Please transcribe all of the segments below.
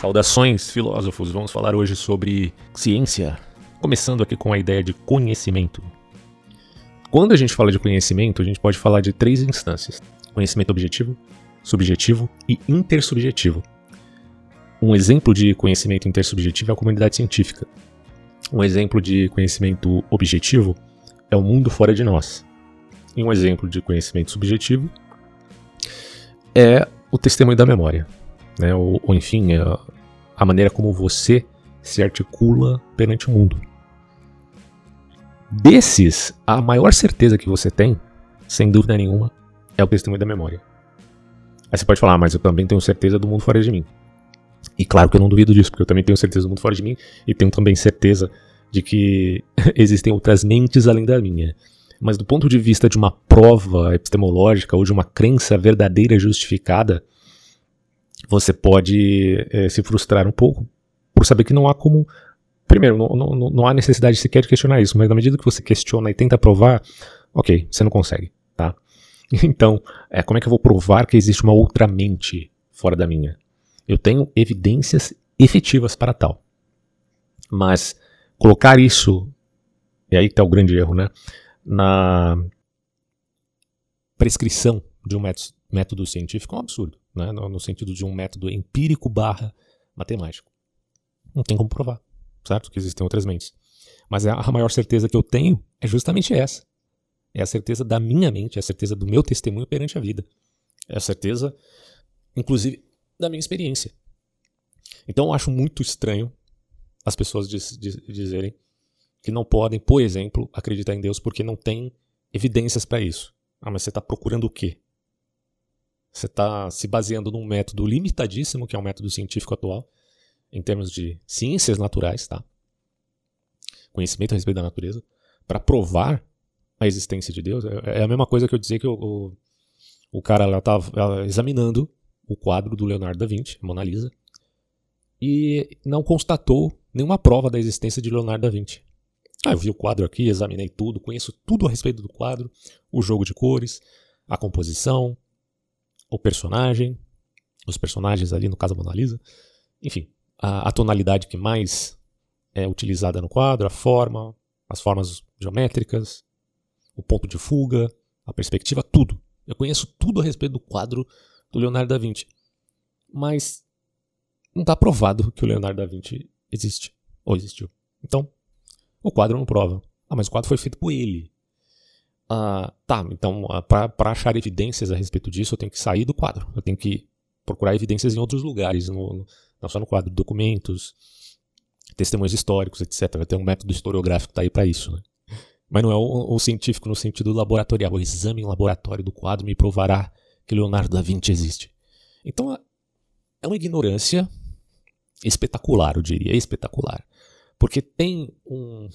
Saudações, filósofos! Vamos falar hoje sobre ciência, começando aqui com a ideia de conhecimento. Quando a gente fala de conhecimento, a gente pode falar de três instâncias: conhecimento objetivo, subjetivo e intersubjetivo. Um exemplo de conhecimento intersubjetivo é a comunidade científica. Um exemplo de conhecimento objetivo é o mundo fora de nós. E um exemplo de conhecimento subjetivo é o testemunho da memória né? Ou, ou enfim, a, é a maneira como você se articula perante o mundo. Desses, a maior certeza que você tem, sem dúvida nenhuma, é o testemunho da memória. Aí você pode falar, ah, mas eu também tenho certeza do mundo fora de mim. E claro que eu não duvido disso, porque eu também tenho certeza do mundo fora de mim e tenho também certeza de que existem outras mentes além da minha. Mas do ponto de vista de uma prova epistemológica ou de uma crença verdadeira justificada, você pode é, se frustrar um pouco por saber que não há como. Primeiro, não, não, não há necessidade sequer de questionar isso, mas na medida que você questiona e tenta provar, ok, você não consegue, tá? Então, é, como é que eu vou provar que existe uma outra mente fora da minha? Eu tenho evidências efetivas para tal. Mas colocar isso, e aí está o grande erro, né? Na prescrição de um método, científico é um absurdo né, no, no sentido de um método empírico barra matemático. Não tem como provar, certo? Que existem outras mentes. Mas a, a maior certeza que eu tenho é justamente essa. É a certeza da minha mente, é a certeza do meu testemunho perante a vida. É a certeza, inclusive, da minha experiência. Então eu acho muito estranho as pessoas diz, diz, dizerem que não podem, por exemplo, acreditar em Deus porque não tem evidências para isso. Ah, mas você está procurando o quê? Você está se baseando num método limitadíssimo, que é o um método científico atual, em termos de ciências naturais, tá? Conhecimento a respeito da natureza, para provar a existência de Deus. É, é a mesma coisa que eu dizer que o, o, o cara lá estava examinando o quadro do Leonardo da Vinci, Mona Lisa, e não constatou nenhuma prova da existência de Leonardo da Vinci. Ah, eu vi o quadro aqui, examinei tudo, conheço tudo a respeito do quadro, o jogo de cores, a composição, o personagem, os personagens ali, no caso a Mona Lisa, enfim, a, a tonalidade que mais é utilizada no quadro, a forma, as formas geométricas, o ponto de fuga, a perspectiva, tudo. Eu conheço tudo a respeito do quadro do Leonardo da Vinci. Mas não está provado que o Leonardo da Vinci existe ou existiu. Então, o quadro não prova. Ah, mas o quadro foi feito por ele. Uh, tá, então uh, para achar evidências a respeito disso, eu tenho que sair do quadro. Eu tenho que procurar evidências em outros lugares, no, não só no quadro, documentos, testemunhos históricos, etc. Tem um método historiográfico está aí para isso. Né? Mas não é o, o, científico no sentido laboratorial. O exame em laboratório do quadro me provará que Leonardo da Vinci existe. Então é uma ignorância espetacular, eu diria, espetacular. Porque tem um,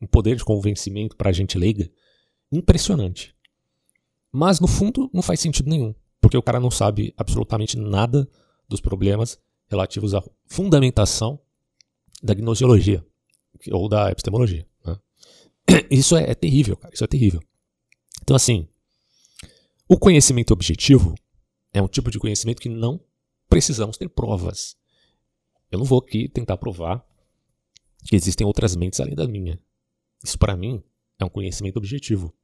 um poder de convencimento para a gente leiga impressionante. Mas no fundo não faz sentido nenhum, porque o cara não sabe absolutamente nada dos problemas relativos à fundamentação da gnosiologia ou da epistemologia. Né? Isso é, é terrível, cara. Isso é terrível. Então, assim, o conhecimento objetivo é um tipo de conhecimento que não precisamos ter provas. Eu não vou aqui tentar provar que existem outras mentes além da minha. Isso, para mim, é um conhecimento objetivo.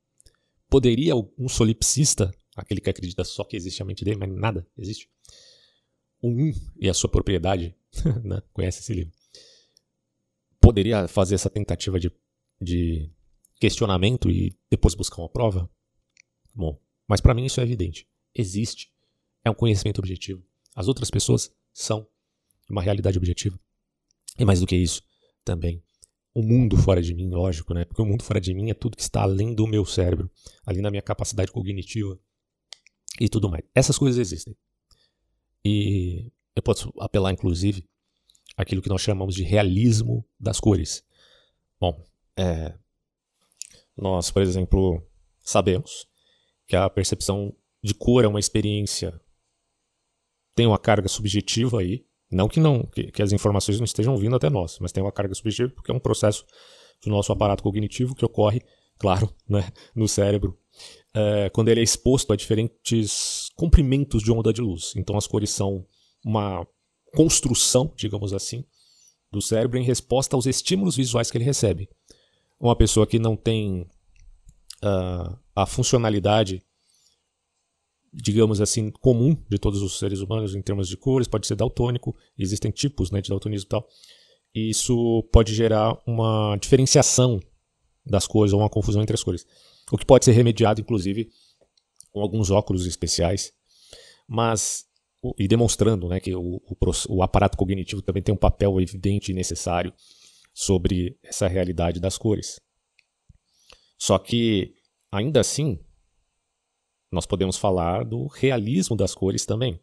Poderia um solipsista, aquele que acredita só que existe a mente dele, mas nada existe, o um e a sua propriedade, né? conhece esse livro, poderia fazer essa tentativa de, de questionamento e depois buscar uma prova? Bom, mas para mim isso é evidente. Existe. É um conhecimento objetivo. As outras pessoas são uma realidade objetiva. E mais do que isso, também o mundo fora de mim, lógico, né? Porque o mundo fora de mim é tudo que está além do meu cérebro, além da minha capacidade cognitiva e tudo mais. Essas coisas existem. E eu posso apelar, inclusive, aquilo que nós chamamos de realismo das cores. Bom, é, nós, por exemplo, sabemos que a percepção de cor é uma experiência, tem uma carga subjetiva aí, não que não que, que, as informações não estejam vindo até nós, mas tem uma carga subjetiva porque é um processo do nosso aparato cognitivo que ocorre, claro, né, no cérebro, é, quando ele é exposto a diferentes comprimentos de onda de luz. Então as cores são uma construção, digamos assim, do cérebro em resposta aos estímulos visuais que ele recebe. Uma pessoa que não tem uh, a funcionalidade, digamos assim, comum de todos os seres humanos em termos de cores, pode ser daltônico, existem tipos né, de daltonismo e tal. E isso pode gerar uma diferenciação das cores ou uma confusão entre as cores. O que pode ser remediado, inclusive, com alguns óculos especiais, mas e demonstrando né, que o, o, o, aparato cognitivo também tem um papel evidente e necessário sobre essa realidade das cores. Só que, ainda assim, nós podemos falar do realismo das cores também.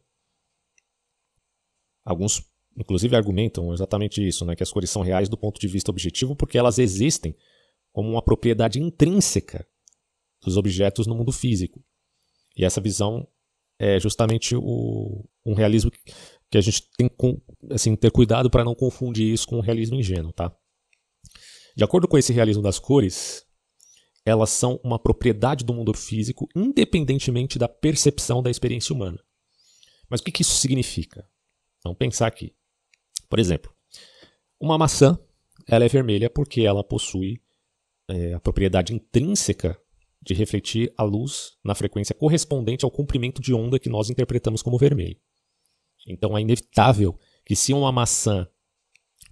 Alguns, inclusive, argumentam exatamente isso, né, que as cores são reais do ponto de vista objetivo porque elas existem como uma propriedade intrínseca dos objetos no mundo físico. E essa visão é justamente o, um realismo que a gente tem que assim, ter cuidado para não confundir isso com o realismo ingênuo. Tá? De acordo com esse realismo das cores, elas são uma propriedade do mundo físico independentemente da percepção da experiência humana. Mas o que, que isso significa? Vamos pensar aqui. Por exemplo, uma maçã ela é vermelha porque ela possui é, a propriedade intrínseca de refletir a luz na frequência correspondente ao comprimento de onda que nós interpretamos como vermelho. Então é inevitável que se uma maçã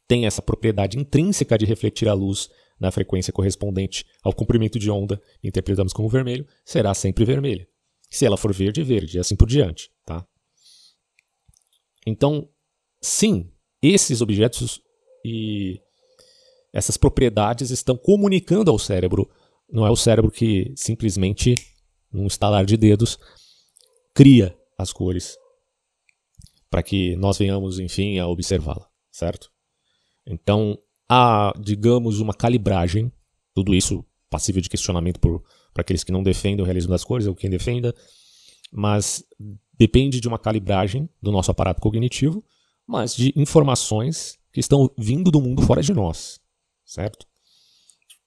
tem essa propriedade intrínseca de refletir a luz na frequência correspondente ao comprimento de onda interpretamos como vermelho, será sempre vermelha. Se ela for verde, verde, e assim por diante. Tá? Então, sim, esses objetos e essas propriedades estão comunicando ao cérebro não é o cérebro que simplesmente, num estalar de dedos, cria as cores para que nós venhamos, enfim, a observá-la, certo? Então, há, digamos, uma calibragem, tudo isso passível de questionamento para aqueles que não defendem o realismo das cores ou quem defenda, mas depende de uma calibragem do nosso aparato cognitivo, mas de informações que estão vindo do mundo fora de nós, certo?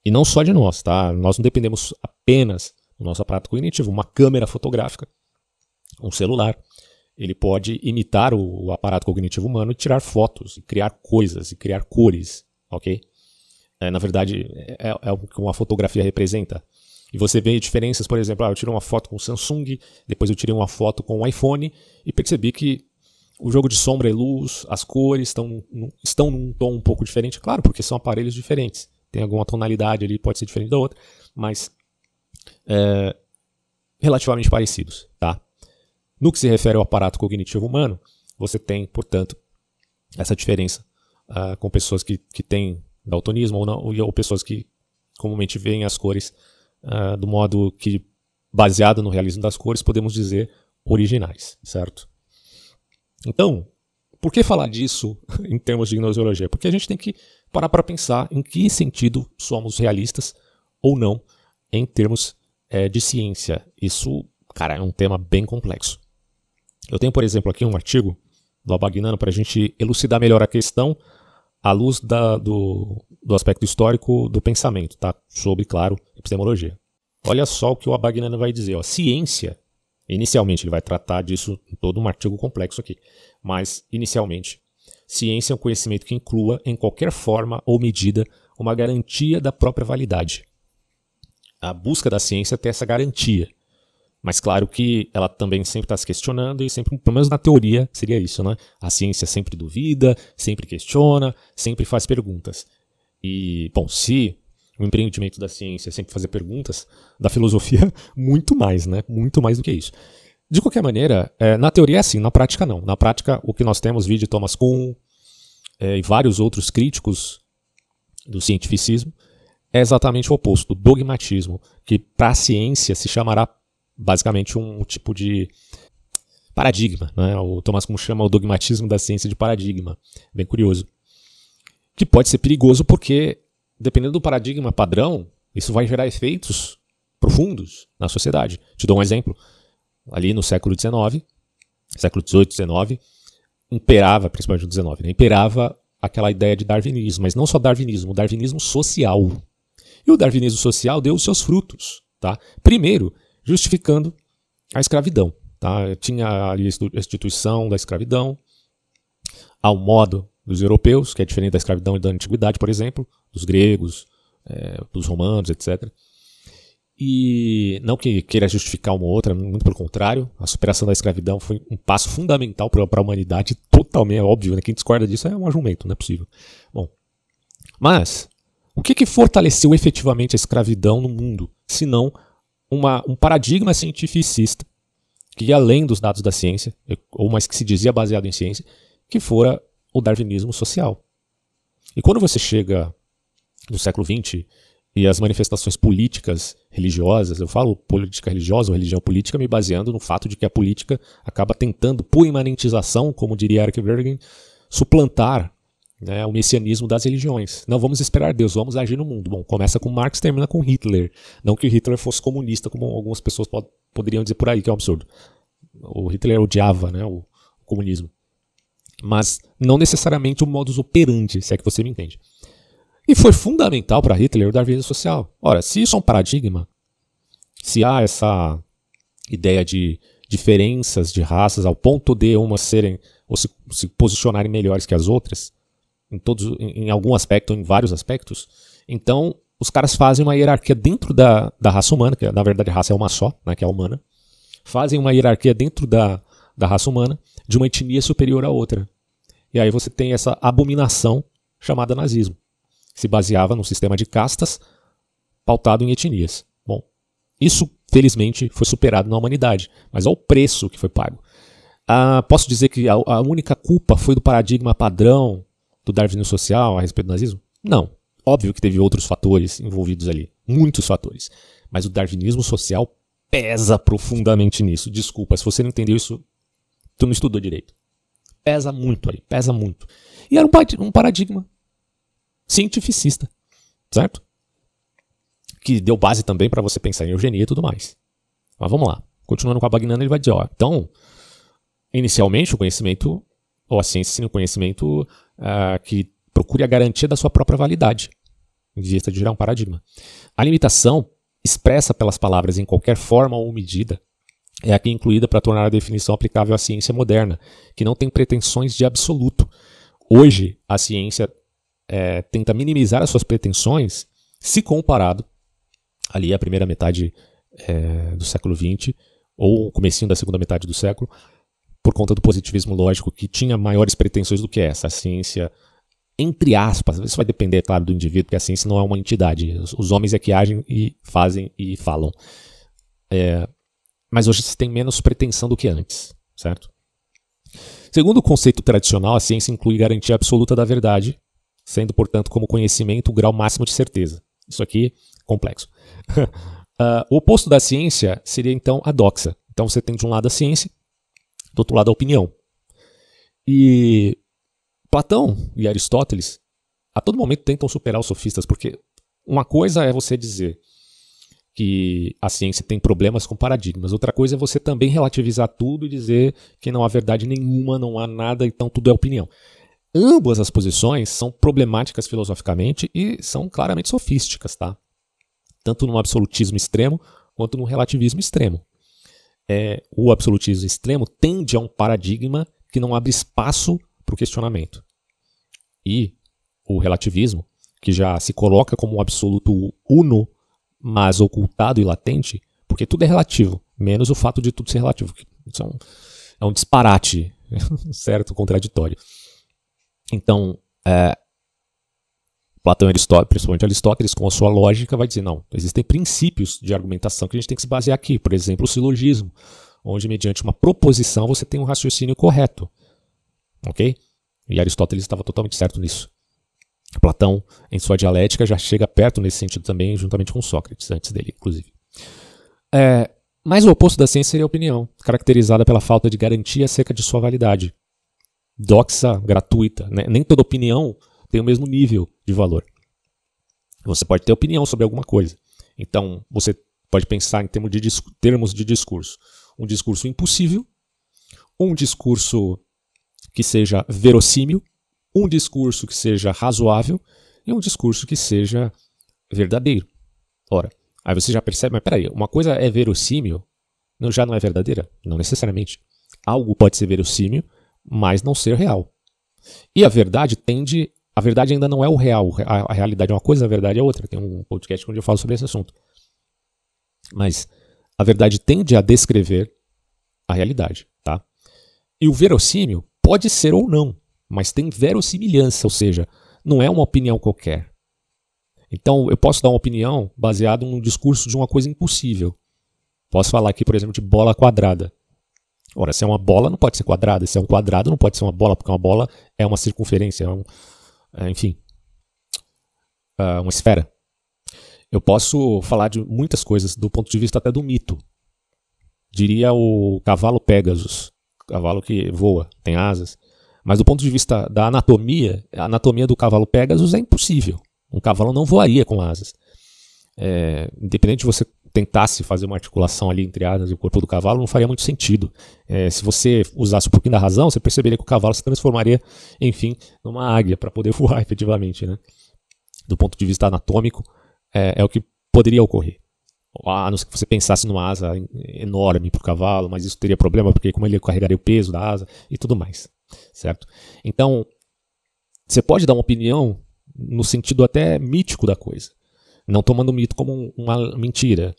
E não só de nós, tá? Nós não dependemos apenas do nosso aparato cognitivo. Uma câmera fotográfica, um celular, ele pode imitar o, aparato cognitivo humano e tirar fotos, e criar coisas, e criar cores, ok? É, na verdade, é, é, o que uma fotografia representa. E você vê diferenças, por exemplo, ah, eu tirei uma foto com o Samsung, depois eu tirei uma foto com o iPhone e percebi que o jogo de sombra e luz, as cores estão, estão num tom um pouco diferente, claro, porque são aparelhos diferentes tem alguma tonalidade ali, pode ser diferente da outra, mas é, relativamente parecidos, tá? No que se refere ao aparato cognitivo humano, você tem, portanto, essa diferença uh, com pessoas que, que têm daltonismo ou, não, ou pessoas que comumente veem as cores uh, do modo que, baseado no realismo das cores, podemos dizer originais, certo? Então, por que falar disso em termos de gnoseologia? Porque a gente tem que parar para pensar em que sentido somos realistas ou não em termos é, de ciência. Isso, cara, é um tema bem complexo. Eu tenho, por exemplo, aqui um artigo do Abagnano para a gente elucidar melhor a questão à luz da, do, do aspecto histórico do pensamento, tá? Sobre, claro, epistemologia. Olha só o que o Abagnano vai dizer. Ó. Ciência, inicialmente, ele vai tratar disso em todo um artigo complexo aqui, mas, inicialmente, ciência é um conhecimento que inclua, em qualquer forma ou medida, uma garantia da própria validade. A busca da ciência tem essa garantia. Mas claro que ela também sempre está se questionando e sempre, pelo menos na teoria, seria isso, né? A ciência sempre duvida, sempre questiona, sempre faz perguntas. E, bom, se o empreendimento da ciência é sempre fazer perguntas, da filosofia, muito mais, né? Muito mais do que isso. De qualquer maneira, é, na teoria é assim, na prática não. Na prática, o que nós temos, vídeo de Thomas Kuhn é, e vários outros críticos do cientificismo, é exatamente o oposto, o dogmatismo, que para a ciência se chamará basicamente um tipo de paradigma. Né? O Thomas Kuhn chama o dogmatismo da ciência de paradigma. Bem curioso. Que pode ser perigoso porque, dependendo do paradigma padrão, isso vai gerar efeitos profundos na sociedade. Te dou um exemplo ali no século XIX, século XVIII, XIX, imperava, principalmente no XIX, né, imperava aquela ideia de darwinismo, mas não só darwinismo, o darwinismo social. E o darwinismo social deu os seus frutos. Tá? Primeiro, justificando a escravidão. Tá? Tinha ali a instituição da escravidão, ao modo dos europeus, que é diferente da escravidão da antiguidade, por exemplo, dos gregos, é, dos romanos, etc. E não que queira justificar uma ou outra, muito pelo contrário, a superação da escravidão foi um passo fundamental para a humanidade, totalmente é óbvio, né? quem discorda disso é um argumento, não é possível. Bom, mas o que, que fortaleceu efetivamente a escravidão no mundo, se não uma, um paradigma cientificista que ia além dos dados da ciência, ou mais que se dizia baseado em ciência, que fora o darwinismo social. E quando você chega no século XX e as manifestações políticas religiosas, eu falo política religiosa ou religião política me baseando no fato de que a política acaba tentando, por imanentização, como diria Eric Bergen, suplantar né, o messianismo das religiões. Não vamos esperar Deus, vamos agir no mundo. Bom, começa com Marx, termina com Hitler. Não que Hitler fosse comunista, como algumas pessoas pod poderiam dizer por aí, que é um absurdo. O Hitler odiava né, o comunismo. Mas não necessariamente o modus operandi, se é que você me entende. E foi fundamental para Hitler o darwinismo social. Ora, se isso é um paradigma, se há essa ideia de diferenças de raças ao ponto de umas serem ou se, se posicionarem melhores que as outras, em, todos, em, em algum aspecto em vários aspectos, então os caras fazem uma hierarquia dentro da, da raça humana, que na verdade a raça é uma só, né, que é a humana, fazem uma hierarquia dentro da, da raça humana de uma etnia superior à outra. E aí você tem essa abominação chamada nazismo se baseava num sistema de castas pautado em etnias. Bom, isso felizmente foi superado na humanidade, mas ao preço que foi pago. Ah, posso dizer que a, a, única culpa foi do paradigma padrão do darwinismo social a respeito do nazismo? Não. Óbvio que teve outros fatores envolvidos ali, muitos fatores. Mas o darwinismo social pesa profundamente nisso. Desculpa, se você não entendeu isso, tu não estudou direito. Pesa muito aí, pesa muito. E era um paradigma cientificista, certo? Que deu base também para você pensar em eugenia e tudo mais. Mas vamos lá. Continuando com a Bagnana, ele vai dizer, ó, então, inicialmente o conhecimento, ou a ciência sim, o conhecimento uh, que procure a garantia da sua própria validade, em vista de gerar um paradigma. A limitação, expressa pelas palavras em qualquer forma ou medida, é aqui incluída para tornar a definição aplicável à ciência moderna, que não tem pretensões de absoluto. Hoje, a ciência é, tenta minimizar as suas pretensões se comparado ali à primeira metade é, do século XX ou o comecinho da segunda metade do século, por conta do positivismo lógico que tinha maiores pretensões do que essa. A ciência, entre aspas, isso vai depender, claro, do indivíduo, porque a ciência não é uma entidade. Os, homens é que agem e fazem e falam. É, mas hoje se tem menos pretensão do que antes, certo? Segundo o conceito tradicional, a ciência inclui garantia absoluta da verdade, sendo, portanto, como conhecimento o grau máximo de certeza. Isso aqui complexo. uh, o oposto da ciência seria então a doxa. Então você tem de um lado a ciência, do outro lado a opinião. E Platão e Aristóteles a todo momento tentam superar os sofistas, porque uma coisa é você dizer que a ciência tem problemas com paradigmas, outra coisa é você também relativizar tudo e dizer que não há verdade nenhuma, não há nada, então tudo é opinião. Ambas as posições são problemáticas filosoficamente e são claramente sofísticas, tá? Tanto no absolutismo extremo quanto no relativismo extremo. É, o absolutismo extremo tende a um paradigma que não abre espaço para o questionamento. E o relativismo, que já se coloca como um absoluto uno, mas ocultado e latente, porque tudo é relativo, menos o fato de tudo ser relativo. Isso é um, é um disparate, certo? Contraditório. Então, é, Platão e Aristóteles, principalmente Aristóteles, com a sua lógica, vai dizer: não, existem princípios de argumentação que a gente tem que se basear aqui. Por exemplo, o silogismo, onde, mediante uma proposição, você tem um raciocínio correto. Ok? E Aristóteles estava totalmente certo nisso. Platão, em sua dialética, já chega perto nesse sentido também, juntamente com Sócrates, antes dele, inclusive. É, mas o oposto da ciência seria a opinião, caracterizada pela falta de garantia acerca de sua validade doxa gratuita. Né? Nem toda opinião tem o mesmo nível de valor. Você pode ter opinião sobre alguma coisa. Então, você pode pensar em termos de, termos de discurso. Um discurso impossível, um discurso que seja verossímil, um discurso que seja razoável e um discurso que seja verdadeiro. Ora, aí você já percebe, mas peraí, uma coisa é verossímil, já não é verdadeira? Não necessariamente. Algo pode ser verossímil mas não ser real. E a verdade tende. A verdade ainda não é o real. A, a realidade é uma coisa, a verdade é outra. Tem um podcast onde eu falo sobre esse assunto. Mas a verdade tende a descrever a realidade, tá? E o verossímil pode ser ou não, mas tem verossimilhança, ou seja, não é uma opinião qualquer. Então, eu posso dar uma opinião baseada num discurso de uma coisa impossível. Posso falar aqui, por exemplo, de bola quadrada. Ora, se é uma bola, não pode ser quadrada. Se é um quadrado, não pode ser uma bola, porque uma bola é uma circunferência, é um, enfim, é uma esfera. Eu posso falar de muitas coisas do ponto de vista até do mito. Diria o cavalo Pegasus, cavalo que voa, tem asas. Mas do ponto de vista da anatomia, a anatomia do cavalo Pegasus é impossível. Um cavalo não voaria com asas. É, independente de você tentasse fazer uma articulação ali entre asas e o corpo do cavalo, não faria muito sentido. É, se você usasse um pouquinho da razão, você perceberia que o cavalo se transformaria, enfim, numa águia para poder voar efetivamente. Né? Do ponto de vista anatômico, é, é o que poderia ocorrer. A não ser que você pensasse numa asa enorme para o cavalo, mas isso teria problema, porque como ele carregaria o peso da asa e tudo mais. Certo? Então, você pode dar uma opinião no sentido até mítico da coisa. Não tomando o mito como uma mentira,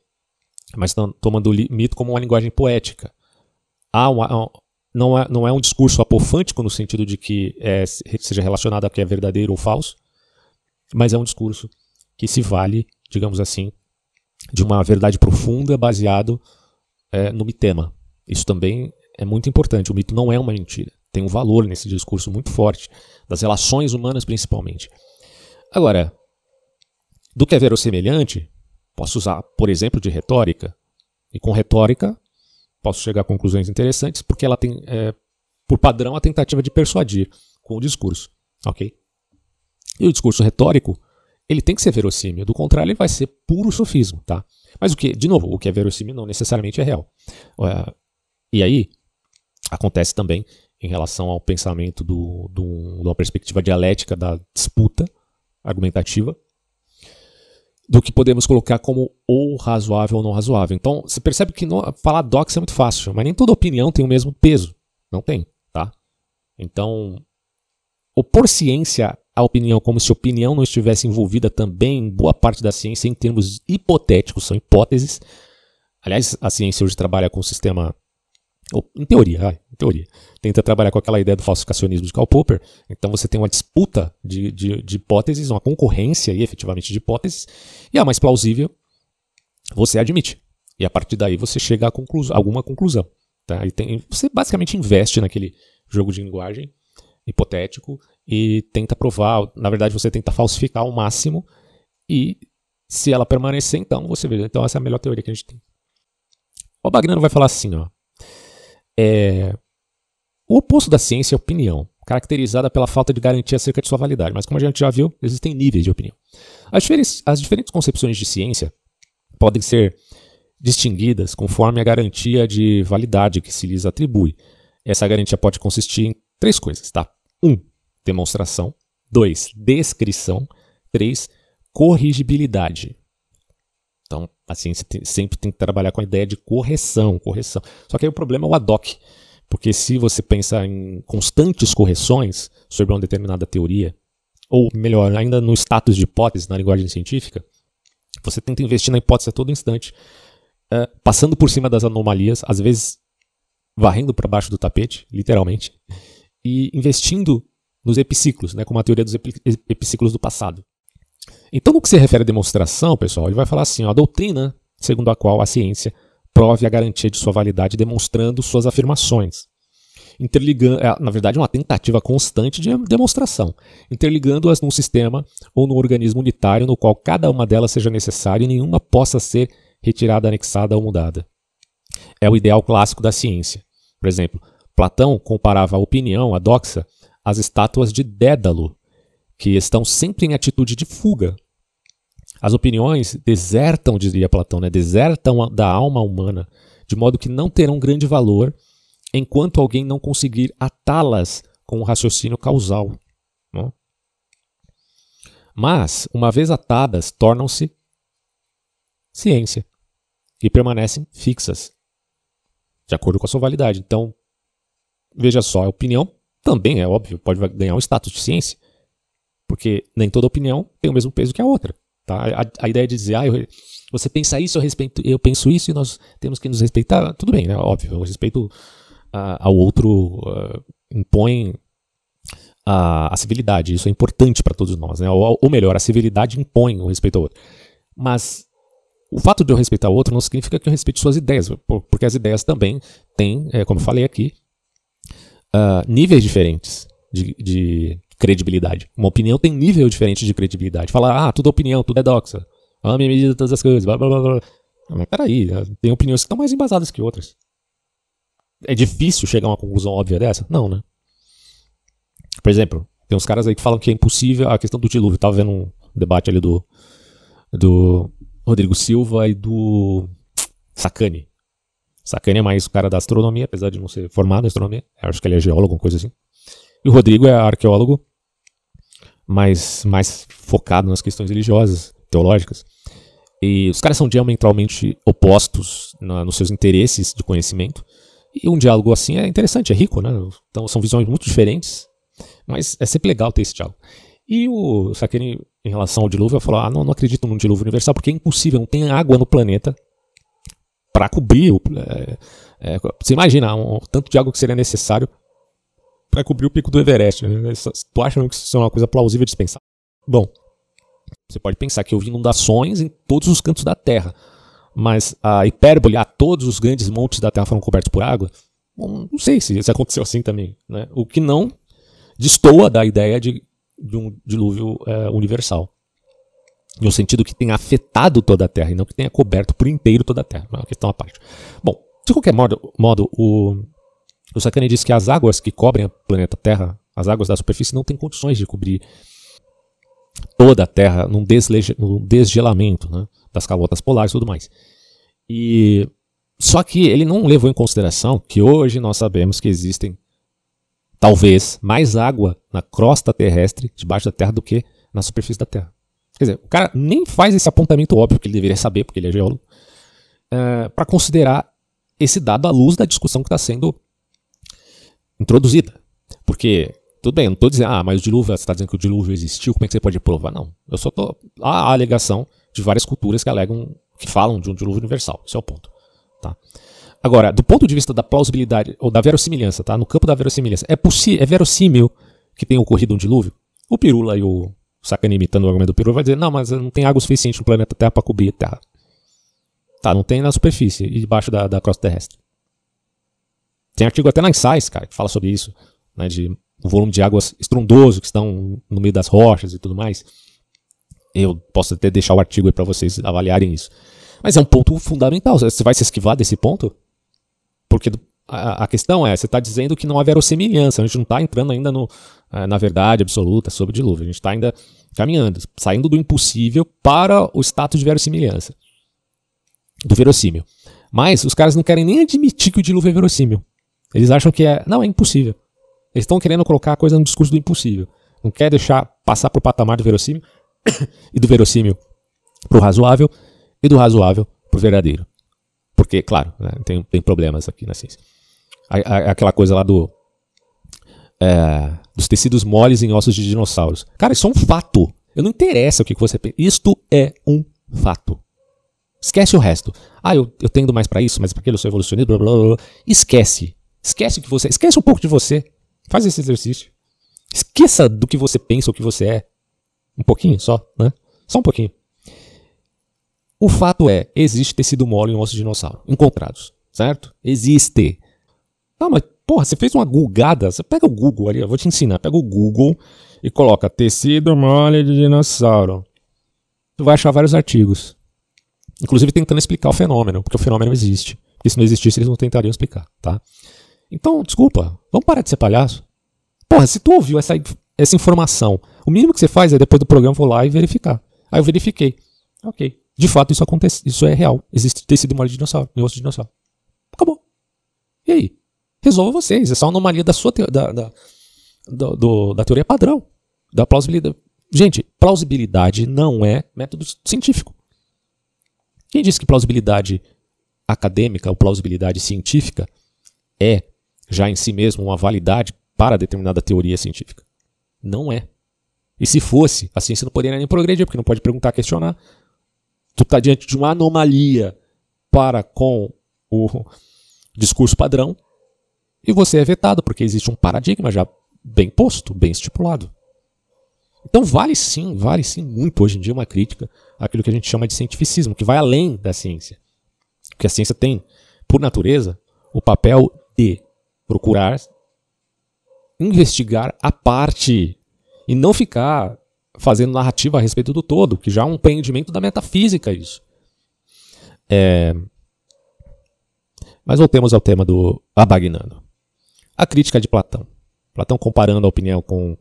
mas tomando o mito como uma linguagem poética. Há uma, não, é, não é um discurso apofântico no sentido de que é, seja relacionado a que é verdadeiro ou falso, mas é um discurso que se vale, digamos assim, de uma verdade profunda baseado é, no mitema. Isso também é muito importante. O mito não é uma mentira. Tem um valor nesse discurso muito forte, das relações humanas principalmente. Agora, do que é verossemelhante, posso usar, por exemplo, de retórica. E com retórica, posso chegar a conclusões interessantes, porque ela tem, é, por padrão, a tentativa de persuadir com o discurso. Ok? E o discurso retórico, ele tem que ser verossímil, do contrário, ele vai ser puro sofismo. Tá? Mas o que, de novo, o que é verossímil não necessariamente é real. Uh, e aí, acontece também em relação ao pensamento do, do, de uma perspectiva dialética da disputa argumentativa do que podemos colocar como ou razoável ou não razoável. Então, você percebe que no, falar dox é muito fácil, mas nem toda opinião tem o mesmo peso. Não tem, tá? Então, opor ciência à opinião como se a opinião não estivesse envolvida também em boa parte da ciência em termos hipotéticos, são hipóteses. Aliás, a ciência hoje trabalha com o sistema em teoria, teoria, tenta trabalhar com aquela ideia do falsificacionismo de Karl Popper. Então você tem uma disputa de, de, de hipóteses, uma concorrência aí, efetivamente de hipóteses, e a mais plausível você admite. E a partir daí você chega a alguma conclusão. Tá? E tem, você basicamente investe naquele jogo de linguagem hipotético e tenta provar, na verdade você tenta falsificar ao máximo e se ela permanecer, então você vê. Então essa é a melhor teoria que a gente tem. O Bagnano vai falar assim, ó. É... O oposto da ciência é opinião, caracterizada pela falta de garantia acerca de sua validade. Mas como a gente já viu, existem níveis de opinião. As diferentes, as diferentes concepções de ciência podem ser distinguidas conforme a garantia de validade que se lhes atribui. Essa garantia pode consistir em três coisas, tá? 1. Um, demonstração. 2. Descrição. 3. Corrigibilidade. Então, a ciência tem, sempre tem que trabalhar com a ideia de correção, correção. Só que aí o problema é o ad hoc. Porque se você pensa em constantes correções sobre uma determinada teoria, ou melhor, ainda no status de hipótese na linguagem científica, você tenta investir na hipótese a todo instante, uh, passando por cima das anomalias, às vezes varrendo para baixo do tapete, literalmente, e investindo nos epiciclos, né, como a teoria dos epiciclos do passado. Então, no que se refere à demonstração, pessoal, ele vai falar assim: ó, a doutrina segundo a qual a ciência prove a garantia de sua validade demonstrando suas afirmações. Interligando, é, na verdade, uma tentativa constante de demonstração, interligando-as num sistema ou num organismo unitário no qual cada uma delas seja necessária e nenhuma possa ser retirada, anexada ou mudada. É o ideal clássico da ciência. Por exemplo, Platão comparava a opinião, a doxa, às estátuas de Dédalo, que estão sempre em atitude de fuga. As opiniões desertam, dizia Platão, né? desertam da alma humana, de modo que não terão grande valor enquanto alguém não conseguir atá-las com o raciocínio causal. Não? Mas, uma vez atadas, tornam-se ciência e permanecem fixas, de acordo com a sua validade. Então, veja só, a opinião também é óbvio, pode ganhar um status de ciência. Porque nem toda opinião tem o mesmo peso que a outra. Tá? A, a ideia de dizer, ah, eu, você pensa isso, eu, respeito, eu penso isso e nós temos que nos respeitar, tudo bem, né? Óbvio, o respeito ao outro uh, impõe a, a, civilidade, isso é importante para todos nós, né? Ou, ou, melhor, a civilidade impõe o respeito ao outro. Mas o fato de eu respeitar o outro não significa que eu respeite suas ideias, porque as ideias também têm, é, como eu falei aqui, uh, níveis diferentes de, de credibilidade. Uma opinião tem nível diferente de credibilidade. Falar, ah, tudo é opinião, tudo é doxa. A minha medida todas as coisas, blá blá blá blá. Mas peraí, tem opiniões que estão mais embasadas que outras. É difícil chegar a uma conclusão óbvia dessa? Não, né? Por exemplo, tem uns caras aí que falam que é impossível a questão do dilúvio. tava vendo um debate ali do, do Rodrigo Silva e do Sacani. Sacani é mais o cara da astronomia, apesar de não ser formado em astronomia. Eu acho que ele é geólogo, coisa assim. E o Rodrigo é arqueólogo, mais, mais focado nas questões religiosas, teológicas. E os caras são diametralmente opostos na, nos seus interesses de conhecimento. E um diálogo assim é interessante, é rico, né? Então são visões muito diferentes, mas é sempre legal ter esse diálogo. E o Sakeni, em relação ao dilúvio, falou: Ah, não, não acredito num dilúvio universal, porque é impossível, não tem água no planeta para cobrir. O, é, é, você imagina um, tanto de água que seria necessário para cobrir o pico do Everest. Né? Tu acha que isso é uma coisa plausível de dispensar? Bom, você pode pensar que houve inundações em todos os cantos da Terra, mas a hipérbole, a todos os grandes montes da Terra foram cobertos por água, bom, não sei se aconteceu assim também. Né? O que não destoa da ideia de, de um dilúvio é, universal. No sentido que tenha afetado toda a Terra e não que tenha coberto por inteiro toda a Terra. É uma questão à parte. Bom, de qualquer modo, modo o, o Sakane diz que as águas que cobrem o planeta Terra, as águas da superfície, não têm condições de cobrir toda a Terra num, num desgelamento né, das calotas polares e tudo mais. E só que ele não levou em consideração que hoje nós sabemos que existem talvez mais água na crosta terrestre debaixo da Terra do que na superfície da Terra. Quer dizer, o cara nem faz esse apontamento óbvio que ele deveria saber, porque ele é geólogo, é, para considerar esse dado à luz da discussão que está sendo introduzida. Porque tudo bem, eu não estou dizendo, ah, mas o dilúvio, você está dizendo que o dilúvio existiu, como é que você pode provar? Não. Eu só estou. Há a alegação de várias culturas que alegam, que falam de um dilúvio universal. Esse é o ponto. Tá? Agora, do ponto de vista da plausibilidade, ou da verossimilhança, tá? No campo da verossimilhança, é, é verossímil que tenha ocorrido um dilúvio? O Pirula e o Sacani imitando o argumento do Pirula vai dizer, não, mas não tem água suficiente no planeta Terra para cobrir a Terra. Tá, não tem na superfície e debaixo da, da crosta terrestre. Tem artigo até na Science, cara, que fala sobre isso, né, de um volume de águas estrondoso que estão no meio das rochas e tudo mais. Eu posso até deixar o artigo aí para vocês avaliarem isso. Mas é um ponto fundamental. Você vai se esquivar desse ponto? Porque a, a questão é, você está dizendo que não há verossimilhança. A gente não está entrando ainda no, eh, na verdade absoluta sobre o dilúvio. A gente está ainda caminhando, saindo do impossível para o status de verossimilhança. Do verossímil. Mas os caras não querem nem admitir que o dilúvio é verossímil. Eles acham que é. Não, é impossível. Eles estão querendo colocar a coisa no discurso do impossível. Não quer deixar passar para o patamar do verossímil e do verossímil para o razoável e do razoável para o verdadeiro. Porque, claro, né, tem, tem problemas aqui na ciência. aquela coisa lá do. É, dos tecidos moles em ossos de dinossauros. Cara, isso é um fato. Eu não interessa o que você pensa. Isto é um fato. Esquece o resto. Ah, eu, eu tendo mais para isso, mas para aquilo eu sou evolucionista, blá, blá, blá. Esquece. Esquece que você. Esquece um pouco de você. Faz esse exercício. Esqueça do que você pensa, o que você é. Um pouquinho só, né? Só um pouquinho. O fato é, existe tecido mole em ossos de dinossauro. Encontrados, certo? Existe. Não, mas, porra, você fez uma googada. Você pega o Google ali, eu vou te ensinar. Pega o Google e coloca tecido mole de dinossauro. Tu vai achar vários artigos. Inclusive tentando explicar o fenômeno, porque o fenômeno existe. Se não existisse, eles não tentariam explicar, tá? Então, desculpa, vamos parar de ser palhaço. Porra, se tu ouviu essa, essa informação, o mínimo que você faz é depois do programa vou lá e verificar. Aí eu verifiquei. Ok. De fato, isso acontece, isso é real. Existe tecido mole de dinossauro, negócio de dinossauro. Acabou. E aí? Resolva vocês. É uma anomalia da sua da, da, do, da teoria padrão. Da plausibilidade. Gente, plausibilidade não é método científico. Quem disse que plausibilidade acadêmica ou plausibilidade científica é já em si mesmo uma validade para determinada teoria científica. Não é. E se fosse, a ciência não poderia nem progredir, porque não pode perguntar, questionar. Tu está diante de uma anomalia para com o discurso padrão e você é vetado, porque existe um paradigma já bem posto, bem estipulado. Então vale sim, vale sim muito hoje em dia uma crítica àquilo que a gente chama de cientificismo, que vai além da ciência. Porque a ciência tem, por natureza, o papel de procurar investigar a parte e não ficar fazendo narrativa a respeito do todo, que já é um empreendimento da metafísica isso. É... Mas voltemos ao tema do Abagnano. A crítica de Platão. Platão comparando a opinião com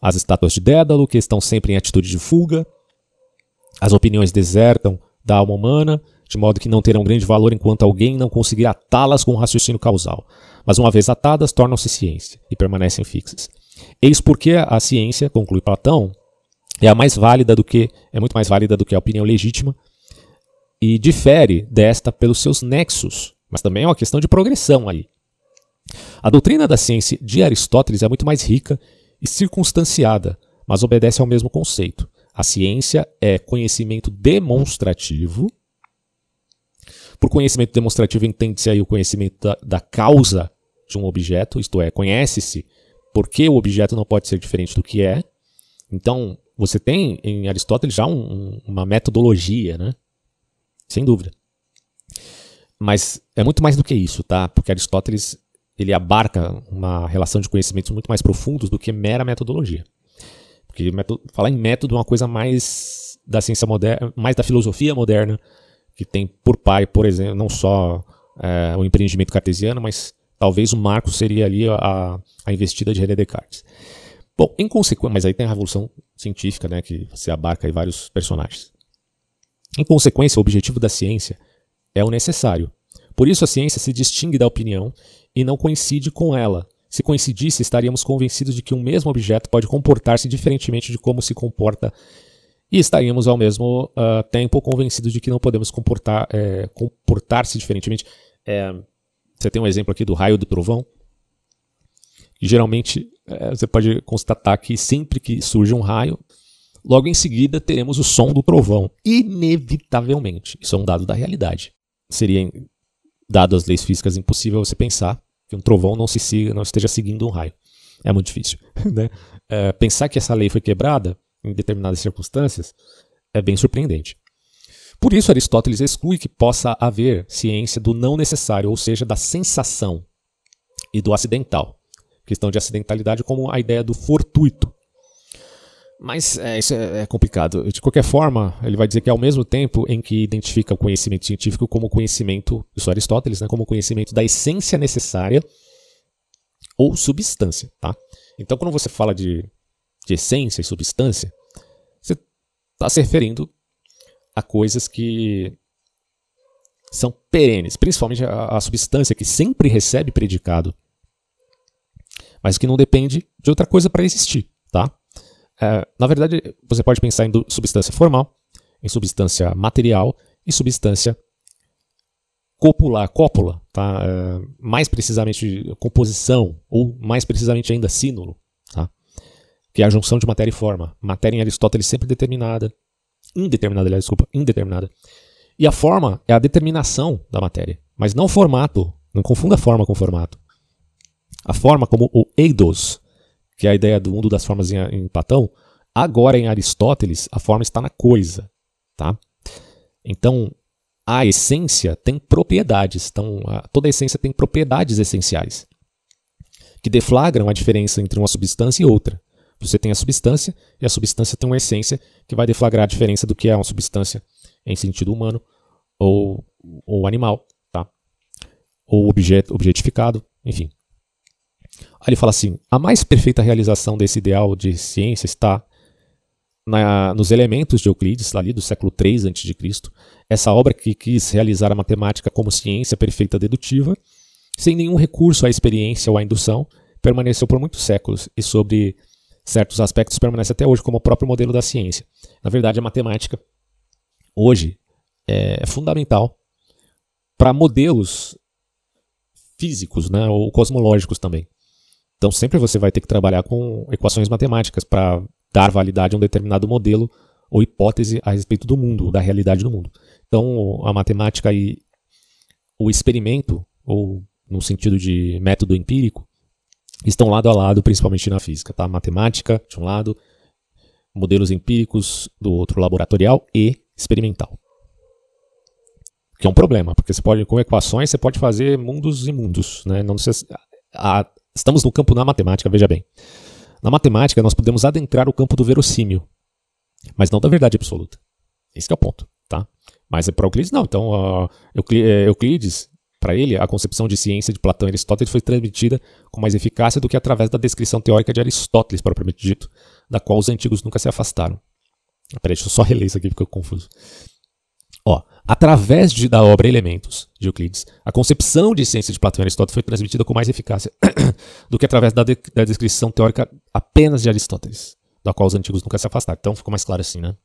as estátuas de Dédalo, que estão sempre em atitude de fuga. As opiniões desertam da alma humana, de modo que não terão grande valor enquanto alguém não conseguir atá-las com raciocínio causal. Mas uma vez atadas, tornam-se ciência e permanecem fixas. Eis porque a ciência, conclui Platão, é a mais válida do que é muito mais válida do que a opinião legítima e difere desta pelos seus nexos, mas também é uma questão de progressão aí. A doutrina da ciência de Aristóteles é muito mais rica e circunstanciada, mas obedece ao mesmo conceito. A ciência é conhecimento demonstrativo. Por conhecimento demonstrativo entende-se aí o conhecimento da, da causa de um objeto, isto é, conhece-se por que o objeto não pode ser diferente do que é. Então, você tem em Aristóteles já um, uma metodologia, né? Sem dúvida. Mas é muito mais do que isso, tá? Porque Aristóteles ele abarca uma relação de conhecimentos muito mais profundos do que mera metodologia. Porque falar em método é uma coisa mais da ciência moderna, mais da filosofia moderna, que tem por pai, por exemplo, não só é, o empreendimento cartesiano, mas talvez o marco seria ali a, a investida de René Descartes. Bom, em consequência, mas aí tem a revolução científica, né, que você abarca aí vários personagens. Em consequência, o objetivo da ciência é o necessário. Por isso a ciência se distingue da opinião e não coincide com ela. Se coincidisse, estaríamos convencidos de que um mesmo objeto pode comportar-se diferentemente de como se comporta, e estaríamos ao mesmo uh, tempo convencidos de que não podemos comportar, é, comportar-se diferentemente. É, você tem um exemplo aqui do raio do trovão. Geralmente é, você pode constatar que sempre que surge um raio, logo em seguida teremos o som do trovão. Inevitavelmente. Isso é um dado da realidade. Seria dado as leis físicas, impossível você pensar que um trovão não, se siga, não esteja seguindo um raio. É muito difícil. Né? É, pensar que essa lei foi quebrada em determinadas circunstâncias é bem surpreendente. Por isso, Aristóteles exclui que possa haver ciência do não necessário, ou seja, da sensação e do acidental. Questão de acidentalidade como a ideia do fortuito. Mas é, isso é, é, complicado. De qualquer forma, ele vai dizer que ao mesmo tempo em que identifica o conhecimento científico como conhecimento, isso é Aristóteles, né, como conhecimento da essência necessária ou substância. Tá? Então, quando você fala de, de essência e substância, você está se referindo a coisas que são perenes, principalmente a, a substância que sempre recebe predicado, mas que não depende de outra coisa para existir. Tá? É, na verdade, você pode pensar em substância formal, em substância material e substância copular, cópula, tá? É, mais precisamente composição, ou mais precisamente ainda sínulo, tá? Que é a junção de matéria e forma. Matéria em Aristóteles sempre determinada, indeterminada, aliás, desculpa, indeterminada. E a forma é a determinação da matéria, mas não formato. Não confunda forma com formato. A forma como o eidos, que é a ideia do mundo das formas em, em Platão, agora em Aristóteles a forma está na coisa, tá? Então, a essência tem propriedades, então a, toda a essência tem propriedades essenciais que deflagram a diferença entre uma substância e outra. Você tem a substância e a substância tem uma essência que vai deflagrar a diferença do que é uma substância em sentido humano ou, ou animal, tá? Ou objeto, objetificado, enfim. Aí ele fala assim: a mais perfeita realização desse ideal de ciência está na, nos elementos de Euclides, ali do século III a.C., essa obra que quis realizar a matemática como ciência perfeita dedutiva, sem nenhum recurso à experiência ou à indução, permaneceu por muitos séculos e, sobre certos aspectos, permanece até hoje como o próprio modelo da ciência. Na verdade, a matemática, hoje, é fundamental para modelos físicos né, ou cosmológicos também. Então sempre você vai ter que trabalhar com equações matemáticas para dar validade a um determinado modelo ou hipótese a respeito do mundo, da realidade do mundo. Então a matemática e o experimento, ou no sentido de método empírico, estão lado a lado, principalmente na física. Tá? Matemática, de um lado, modelos empíricos do outro, laboratorial e experimental. Que é um problema, porque você pode, com equações, você pode fazer mundos e mundos. Né? Não a, estamos no campo da matemática, veja bem. Na matemática, nós podemos adentrar o campo do verossímil, mas não da verdade absoluta. Esse é o ponto. Tá? Mas é para Euclides, não. Então, uh, Euclides, para ele, a concepção de ciência de Platão e Aristóteles foi transmitida com mais eficácia do que através da descrição teórica de Aristóteles, propriamente dito, da qual os antigos nunca se afastaram. Peraí, deixa eu só reler isso aqui porque eu confuso. Ó, através de, da obra Elementos, de Euclides, a concepção de ciência de Platão e Aristóteles foi transmitida com mais eficácia do que através da, de, da descrição teórica apenas de Aristóteles, da qual os antigos nunca se afastaram. Então ficou mais claro assim, né?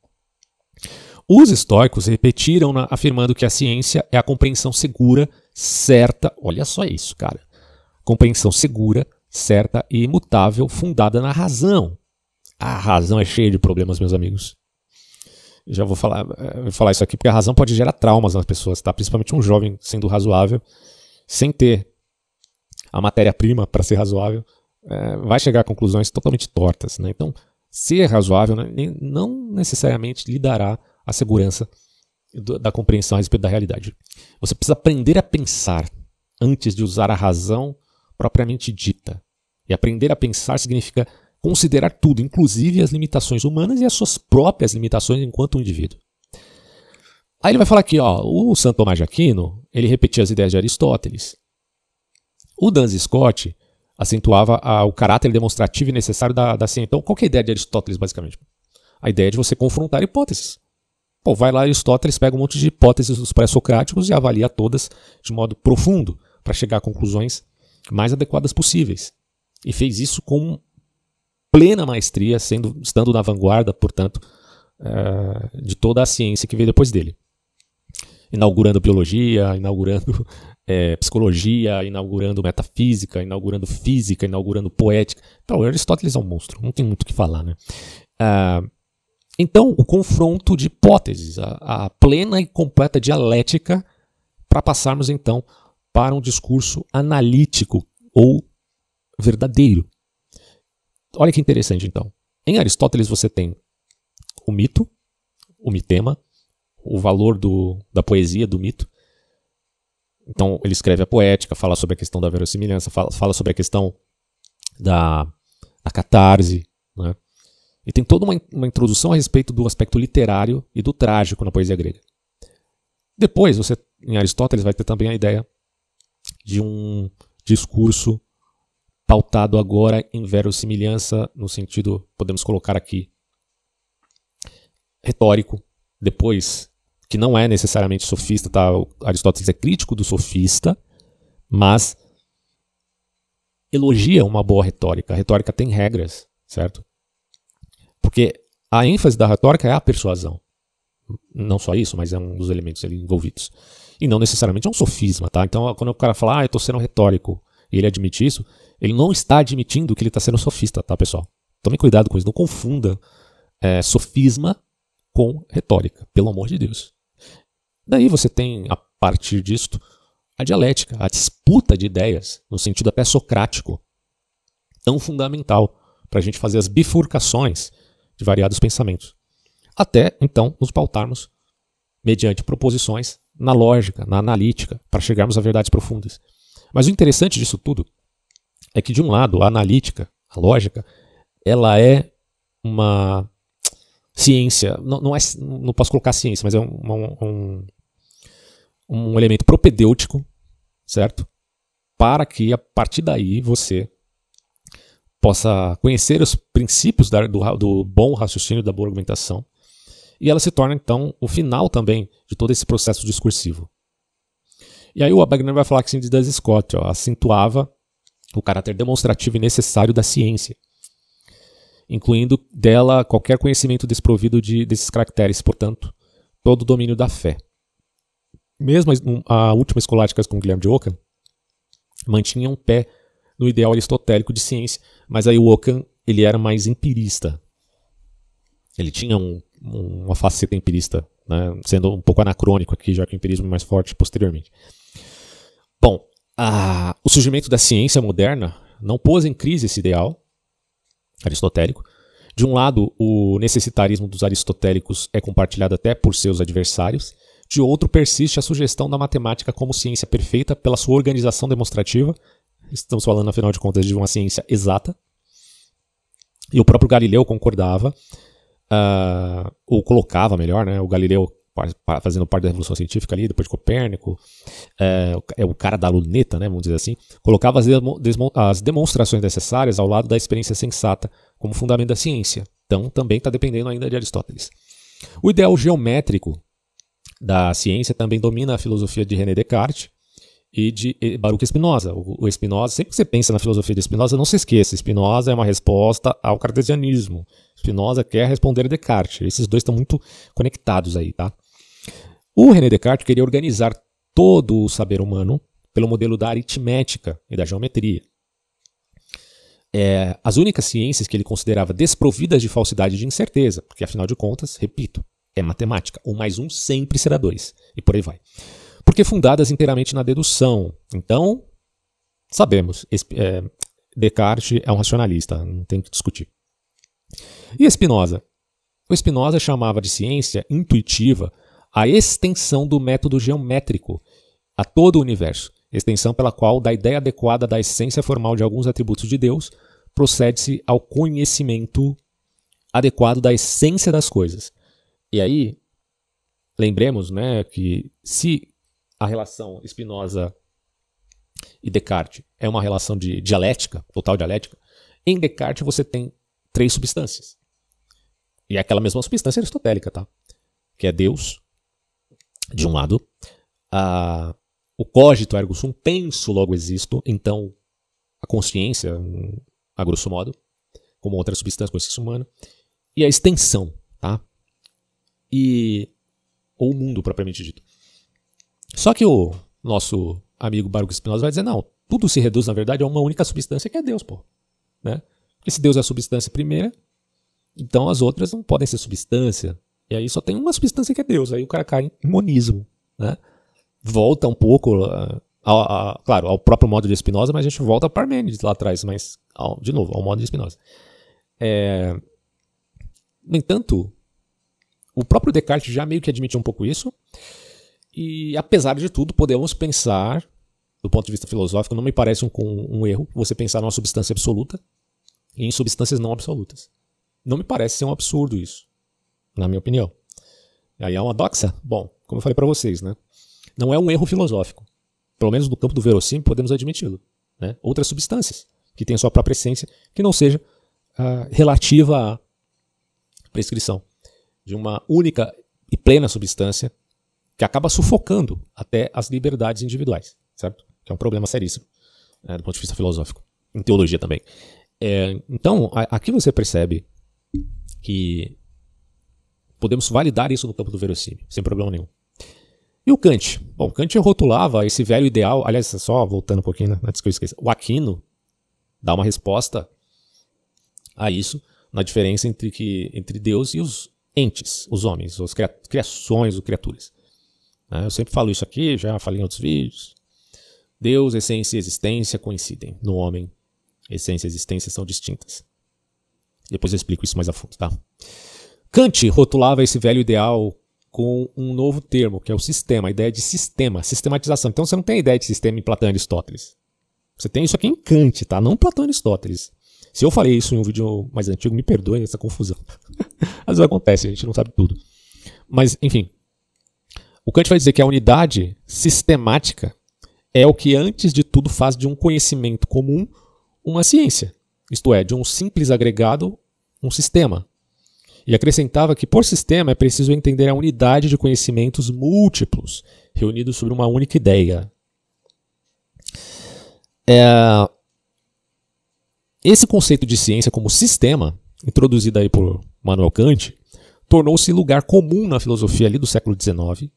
Os estoicos repetiram afirmando que a ciência é a compreensão segura certa, olha só isso, cara. Compreensão segura, certa e imutável, fundada na razão. A razão é cheia de problemas, meus amigos. Já vou falar, eh, vou falar isso aqui porque a razão pode gerar traumas nas pessoas, tá? Principalmente um jovem sendo razoável, sem ter a matéria-prima para ser razoável, é, vai chegar a conclusões totalmente tortas, né? Então, ser razoável né, não necessariamente lhe dará a segurança da compreensão a respeito da realidade. Você precisa aprender a pensar antes de usar a razão propriamente dita. E aprender a pensar significa considerar tudo, inclusive as limitações humanas e as suas próprias limitações enquanto um indivíduo. Aí ele vai falar aqui, ó, o Santo Tomás de Aquino, ele repetia as ideias de Aristóteles. O Duns Scott acentuava a, o caráter demonstrativo e necessário da, da ciência. Então, qual é a ideia de Aristóteles, basicamente? A ideia é de você confrontar hipóteses. Pô, vai lá Aristóteles, pega um monte de hipóteses dos pré-socráticos e avalia todas de modo profundo para chegar a conclusões mais adequadas possíveis. E fez isso com plena maestria, sendo, estando na vanguarda, portanto, é, de toda a ciência que veio depois dele. Inaugurando biologia, inaugurando é, psicologia, inaugurando metafísica, inaugurando física, inaugurando poética. Então, Aristóteles é um monstro, não tem muito o que falar, né? Uh, então, o confronto de hipóteses, a, a plena e completa dialética, para passarmos então para um discurso analítico ou verdadeiro. Olha que interessante então. Em Aristóteles você tem o mito, o mitema, o valor do, da poesia, do mito. Então ele escreve a poética, fala sobre a questão da verossimilhança, fala, fala sobre a questão da, da catarse, né? E tem toda uma, uma introdução a respeito do aspecto literário e do trágico na poesia grega. Depois, você, em Aristóteles, vai ter também a ideia de um discurso pautado agora em verossimilhança, no sentido, podemos colocar aqui, retórico. Depois, que não é necessariamente sofista, tá? Aristóteles é crítico do sofista, mas elogia uma boa retórica. A retórica tem regras, certo? Porque a ênfase da retórica é a persuasão. Não só isso, mas é um dos elementos ali envolvidos. E não necessariamente é um sofisma, tá? Então, quando o cara fala, ah, eu estou sendo retórico, e ele admite isso, ele não está admitindo que ele está sendo sofista, tá, pessoal? Tome cuidado com isso, não confunda é, sofisma com retórica, pelo amor de Deus. Daí você tem, a partir disto, a dialética, a disputa de ideias, no sentido até socrático, tão fundamental para a gente fazer as bifurcações de variados pensamentos. Até, então, nos pautarmos, mediante proposições, na lógica, na analítica, para chegarmos a verdades profundas. Mas o interessante disso tudo é que, de um lado, a analítica, a lógica, ela é uma ciência, não, não, é, não posso colocar ciência, mas é um, um, um elemento propedêutico, certo? Para que, a partir daí, você possa conhecer os princípios da, do, do bom raciocínio, da boa argumentação, e ela se torna então o final também de todo esse processo discursivo. E aí o Wagner vai falar que Cindy das Scott ó, acentuava o caráter demonstrativo e necessário da ciência, incluindo dela qualquer conhecimento desprovido de, desses caracteres, portanto, todo o domínio da fé. Mesmo a última escolástica com Guilherme de Ockham mantinha um pé no ideal aristotélico de ciência, mas aí o Ockham ele era mais empirista. Ele tinha um, um, uma faceta empirista, né, sendo um pouco anacrônico aqui, já que o empirismo é mais forte posteriormente. Bom, a, o surgimento da ciência moderna não pôs em crise esse ideal aristotélico. De um lado, o necessitarismo dos aristotélicos é compartilhado até por seus adversários. De outro, persiste a sugestão da matemática como ciência perfeita pela sua organização demonstrativa. Estamos falando, afinal de contas, de uma ciência exata. E o próprio Galileu concordava, uh, ou colocava melhor, né? O Galileu fazendo parte da revolução científica ali, depois de Copérnico, é, é o cara da luneta, né, vamos dizer assim, colocava as, as demonstrações necessárias ao lado da experiência sensata como fundamento da ciência. Então, também está dependendo ainda de Aristóteles. O ideal geométrico da ciência também domina a filosofia de René Descartes e de Baruch Spinoza. O Spinoza, sempre que você pensa na filosofia de Spinoza, não se esqueça, Spinoza é uma resposta ao cartesianismo. Spinoza quer responder a Descartes. Esses dois estão muito conectados aí, tá? O René Descartes queria organizar todo o saber humano pelo modelo da aritmética e da geometria. É, as únicas ciências que ele considerava desprovidas de falsidade e de incerteza, porque afinal de contas, repito, é matemática. Um mais um sempre será dois. E por aí vai. Porque fundadas inteiramente na dedução. Então, sabemos, é, Descartes é um racionalista, não tem que discutir. E Spinoza? O Spinoza chamava de ciência intuitiva a extensão do método geométrico a todo o universo, extensão pela qual, da ideia adequada da essência formal de alguns atributos de Deus, procede-se ao conhecimento adequado da essência das coisas. E aí, lembremos né, que se a relação Spinoza e Descartes é uma relação de dialética, total dialética, em Descartes você tem três substâncias. E é aquela mesma substância aristotélica, tá? Que é Deus, de um lado. A, o cogito ergo sum, penso, logo existo. Então, a consciência, a grosso modo, como outra substância, consciência humana. E a extensão, tá? E, ou o mundo, propriamente dito. Só que o nosso amigo Baruch Spinoza vai dizer, não, tudo se reduz, na verdade, a uma única substância que é Deus, pô. Né? Porque se Deus é a substância primeira, então as outras não podem ser substância. E aí só tem uma substância que é Deus. Aí o cara cai em monismo. Né? Volta um pouco, uh, ao, ao, claro, ao próprio modo de Spinoza, mas a gente volta para Parmênides lá atrás, mas ao, de novo, ao modo de Spinoza. É... No entanto, o próprio Descartes já meio que admitiu um pouco isso. E apesar de tudo, podemos pensar, do ponto de vista filosófico, não me parece um, um erro você pensar numa substância absoluta e em substâncias não absolutas. Não me parece ser um absurdo isso na minha opinião. Aí é uma doxa? Bom, como eu falei para vocês, né? Não é um erro filosófico. Pelo menos no campo do verossímil podemos admiti-lo. Né? Outras substâncias que têm sua própria essência que não seja uh, relativa à prescrição de uma única e plena substância que acaba sufocando até as liberdades individuais, certo? Que é um problema seríssimo né, do ponto de vista filosófico, em teologia também. É, então, a, aqui você percebe que Podemos validar isso no campo do verossímil, sem problema nenhum. E o Kant? Bom, Kant rotulava esse velho ideal, aliás, só voltando um pouquinho, né, antes que eu esqueça, o Aquino dá uma resposta a isso, na diferença entre, que, entre Deus e os entes, os homens, as criações, as criaturas. Né, eu sempre falo isso aqui, já falei em outros vídeos. Deus, essência e existência coincidem. No homem, essência e existência são distintas. Depois eu explico isso mais a fundo, tá? Kant rotulava esse velho ideal com um novo termo, que é o sistema, a ideia de sistema, sistematização. Então você não tem a ideia de sistema em Platão e Aristóteles. Você tem isso aqui em Kant, tá? Não Platão e Aristóteles. Se eu falei isso em um vídeo mais antigo, me perdoe essa confusão. Às vezes acontece, a gente não sabe tudo. Mas, enfim. O Kant vai dizer que a unidade sistemática é o que, antes de tudo, faz de um conhecimento comum uma ciência. Isto é, de um simples agregado, um sistema, e acrescentava que, por sistema, é preciso entender a unidade de conhecimentos múltiplos reunidos sobre uma única ideia. É... Esse conceito de ciência como sistema, introduzido aí por Manuel Kant, tornou-se lugar comum na filosofia ali do século XIX,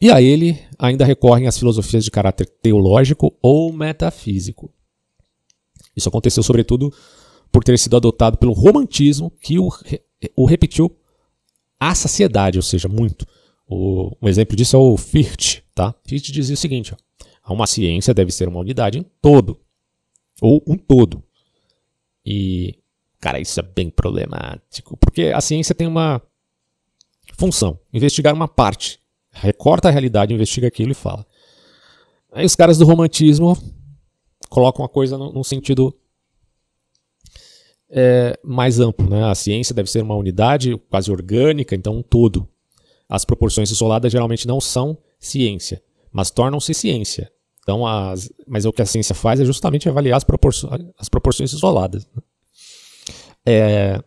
e a ele ainda recorrem as filosofias de caráter teológico ou metafísico. Isso aconteceu sobretudo por ter sido adotado pelo romantismo que o, o repetiu à saciedade, ou seja, muito. O, um exemplo disso é o Fichte. Tá? Fichte dizia o seguinte: ó, uma ciência deve ser uma unidade em todo, ou um todo. E, cara, isso é bem problemático, porque a ciência tem uma função: investigar uma parte. Recorta a realidade, investiga aquilo e fala. Aí os caras do romantismo colocam a coisa num sentido é, mais amplo. Né? A ciência deve ser uma unidade quase orgânica, então um todo. As proporções isoladas geralmente não são ciência, mas tornam-se ciência. Então, as, mas o que a ciência faz é justamente avaliar as, proporções, as proporções isoladas. Né? É,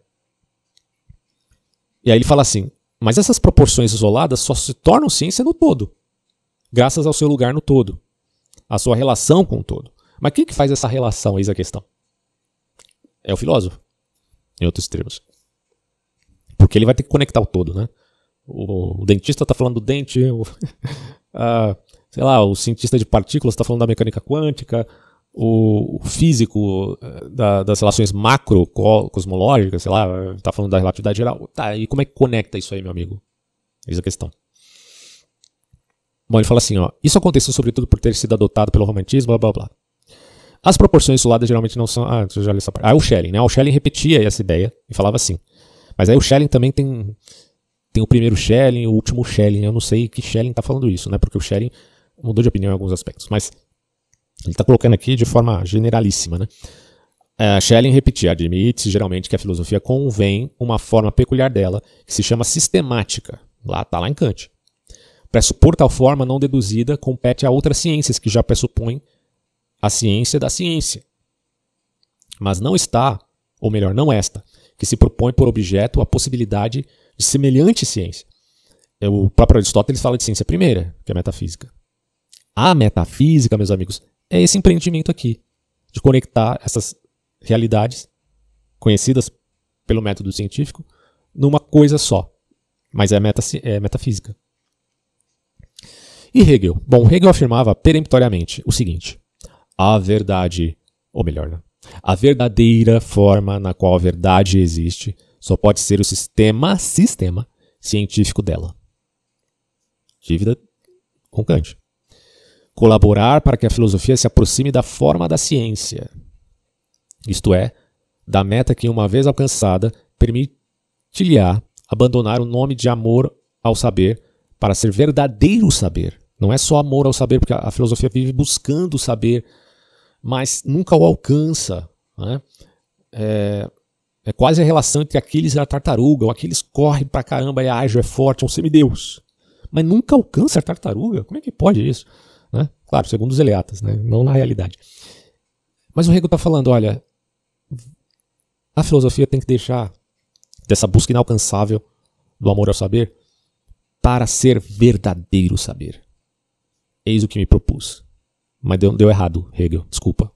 e aí ele fala assim: mas essas proporções isoladas só se tornam ciência no todo, graças ao seu lugar no todo, a sua relação com o todo. Mas quem que faz essa relação? Eis a questão é o filósofo, em outros termos. Porque ele vai ter que conectar o todo, né? O, o dentista está falando do dente, o, a, sei lá, o cientista de partículas está falando da mecânica quântica, o, físico eh, da, das relações macro cosmológicas, sei lá, está falando da relatividade geral. Tá, e como é que conecta isso aí, meu amigo? Eis a questão. Bom, ele fala assim, ó, isso aconteceu sobretudo por ter sido adotado pelo romantismo, blá blá blá. As proporções isoladas geralmente não são. Ah, eu já li essa parte. Ah, o Schelling, né? O Schelling repetia essa ideia e falava assim. Mas aí o Schelling também tem. Tem o primeiro Schelling, o último Schelling. Eu não sei que Schelling está falando isso, né? Porque o Schelling mudou de opinião em alguns aspectos. Mas ele está colocando aqui de forma generalíssima, né? Uh, Schelling repetia, admite geralmente que a filosofia convém uma forma peculiar dela, que se chama sistemática. Lá está lá em Kant. Pressupor tal forma não deduzida compete a outras ciências que já pressupõem a ciência da ciência. Mas não está, ou melhor, não esta, que se propõe por objeto a possibilidade de semelhante ciência. É, o próprio Aristóteles fala de ciência primeira, que é a metafísica. A metafísica, meus amigos, é esse empreendimento aqui, de conectar essas realidades conhecidas pelo método científico numa coisa só. Mas é, meta, é metafísica. E Hegel? Bom, Hegel afirmava peremptoriamente o seguinte: a verdade, ou melhor, né? a verdadeira forma na qual a verdade existe só pode ser o sistema, sistema científico dela. Dívida com Kant. Colaborar para que a filosofia se aproxime da forma da ciência. Isto é, da meta que, uma vez alcançada, permite-lhe abandonar o nome de amor ao saber para ser verdadeiro saber. Não é só amor ao saber, porque a filosofia vive buscando saber mas nunca o alcança. Né? É, é quase a relação entre Aquiles e a tartaruga. O Aquiles corre pra caramba, é ágil, é forte, é um semideus. Mas nunca alcança a tartaruga. Como é que pode isso? Claro, segundo os Eleatas, né? não na realidade. Mas o Hegel está falando, olha, a filosofia tem que deixar dessa busca inalcançável do amor ao saber para ser verdadeiro saber. Eis o que me propus. Mas deu, deu errado, Hegel, desculpa.